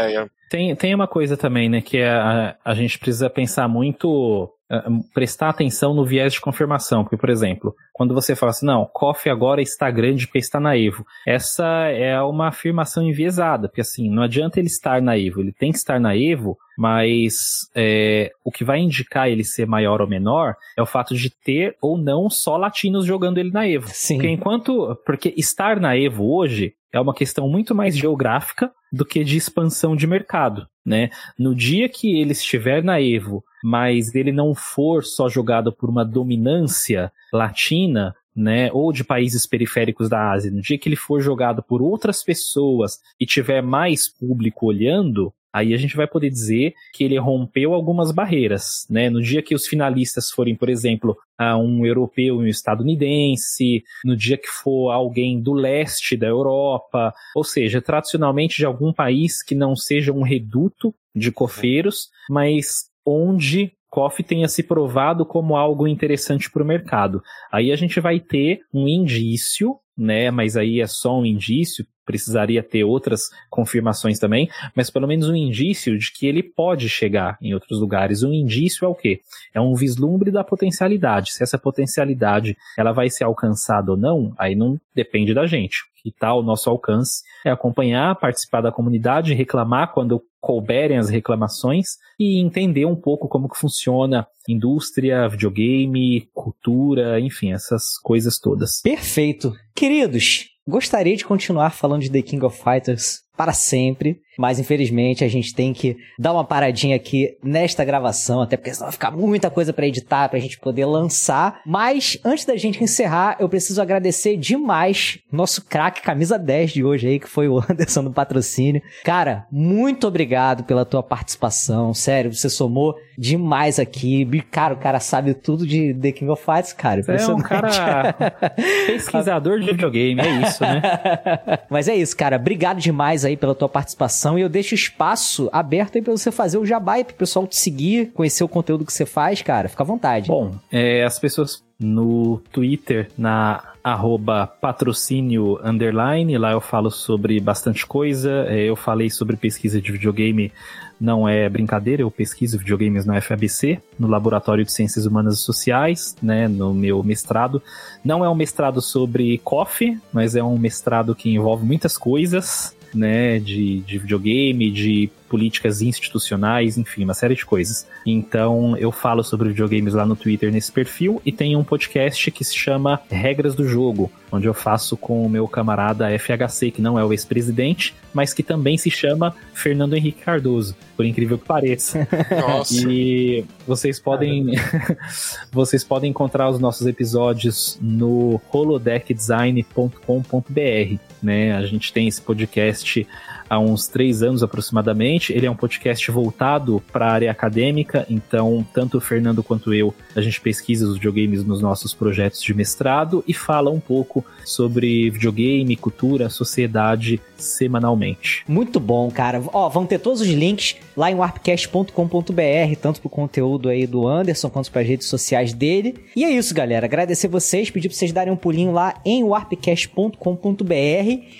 tem. Tem, uma coisa também, né, que é a, a gente precisa pensar muito, ah, prestar atenção no viés de confirmação, porque, por exemplo, quando você fala assim, não, KOF agora está grande porque está na Evo, essa é uma afirmação enviesada, porque assim, não adianta ele estar na Evo, ele tem que estar na Evo, mas é, o que vai indicar ele ser maior ou menor é o fato de ter ou não só latinos jogando ele na Evo. Sim. Porque enquanto. Porque estar na Evo hoje é uma questão muito mais geográfica do que de expansão de mercado, né? No dia que ele estiver na Evo, mas ele não for só jogado por uma dominância latina, né, ou de países periféricos da Ásia, no dia que ele for jogado por outras pessoas e tiver mais público olhando, aí a gente vai poder dizer que ele rompeu algumas barreiras, né? No dia que os finalistas forem, por exemplo, a um europeu e um estadunidense, no dia que for alguém do leste da Europa, ou seja, tradicionalmente de algum país que não seja um reduto de cofeiros, mas onde KOF tenha se provado como algo interessante para o mercado. Aí a gente vai ter um indício, né? Mas aí é só um indício, precisaria ter outras confirmações também, mas pelo menos um indício de que ele pode chegar em outros lugares. Um indício é o quê? É um vislumbre da potencialidade. Se essa potencialidade ela vai ser alcançada ou não, aí não depende da gente. O que está ao nosso alcance é acompanhar, participar da comunidade, reclamar quando couberem as reclamações e entender um pouco como que funciona indústria, videogame, cultura, enfim, essas coisas todas. Perfeito. Queridos, gostaria de continuar falando de The King of Fighters para sempre, mas infelizmente a gente tem que dar uma paradinha aqui nesta gravação, até porque senão vai ficar muita coisa para editar, pra gente poder lançar. Mas antes da gente encerrar, eu preciso agradecer demais nosso craque camisa 10 de hoje aí, que foi o Anderson do patrocínio. Cara, muito obrigado pela tua participação, sério, você somou demais aqui. Cara, o cara sabe tudo de The King of Fighters, cara. Você é um cara pesquisador de videogame, é isso, né? Mas é isso, cara. Obrigado demais aí pela tua participação e eu deixo espaço aberto aí pra você fazer o jabá e pro pessoal te seguir, conhecer o conteúdo que você faz, cara. Fica à vontade. Bom, é, as pessoas no Twitter, na arroba patrocínio underline, lá eu falo sobre bastante coisa. É, eu falei sobre pesquisa de videogame, não é brincadeira, eu pesquiso videogames na FABC, no Laboratório de Ciências Humanas e Sociais, né, no meu mestrado. Não é um mestrado sobre coffee, mas é um mestrado que envolve muitas coisas, né, de, de videogame, de políticas institucionais, enfim, uma série de coisas. Então, eu falo sobre videogames lá no Twitter nesse perfil e tem um podcast que se chama Regras do Jogo, onde eu faço com o meu camarada FHC, que não é o ex-presidente, mas que também se chama Fernando Henrique Cardoso, por incrível que pareça. Nossa. E vocês podem vocês podem encontrar os nossos episódios no holodeckdesign.com.br, né? A gente tem esse podcast há uns três anos aproximadamente. Ele é um podcast voltado para a área acadêmica, então tanto o Fernando quanto eu, a gente pesquisa os videogames nos nossos projetos de mestrado e fala um pouco sobre videogame, cultura, sociedade semanalmente. Muito bom, cara. Ó, vão ter todos os links lá em warpcast.com.br, tanto pro conteúdo aí do Anderson quanto para as redes sociais dele. E é isso, galera. Agradecer vocês, pedir para vocês darem um pulinho lá em warpcast.com.br.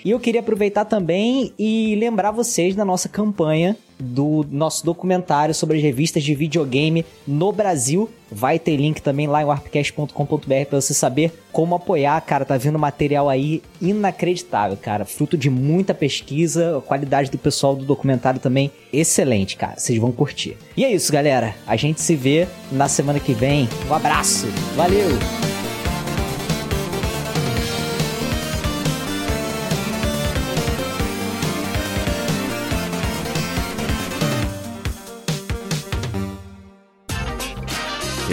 E eu queria aproveitar também e lembrar vocês da nossa campanha do nosso documentário sobre as revistas de videogame no Brasil. Vai ter link também lá em warpcast.com.br para você saber como apoiar, cara. Tá vindo material aí inacreditável, cara. Fruto de muita pesquisa, a qualidade do pessoal do documentário também excelente, cara. Vocês vão curtir. E é isso, galera. A gente se vê na semana que vem. Um abraço. Valeu.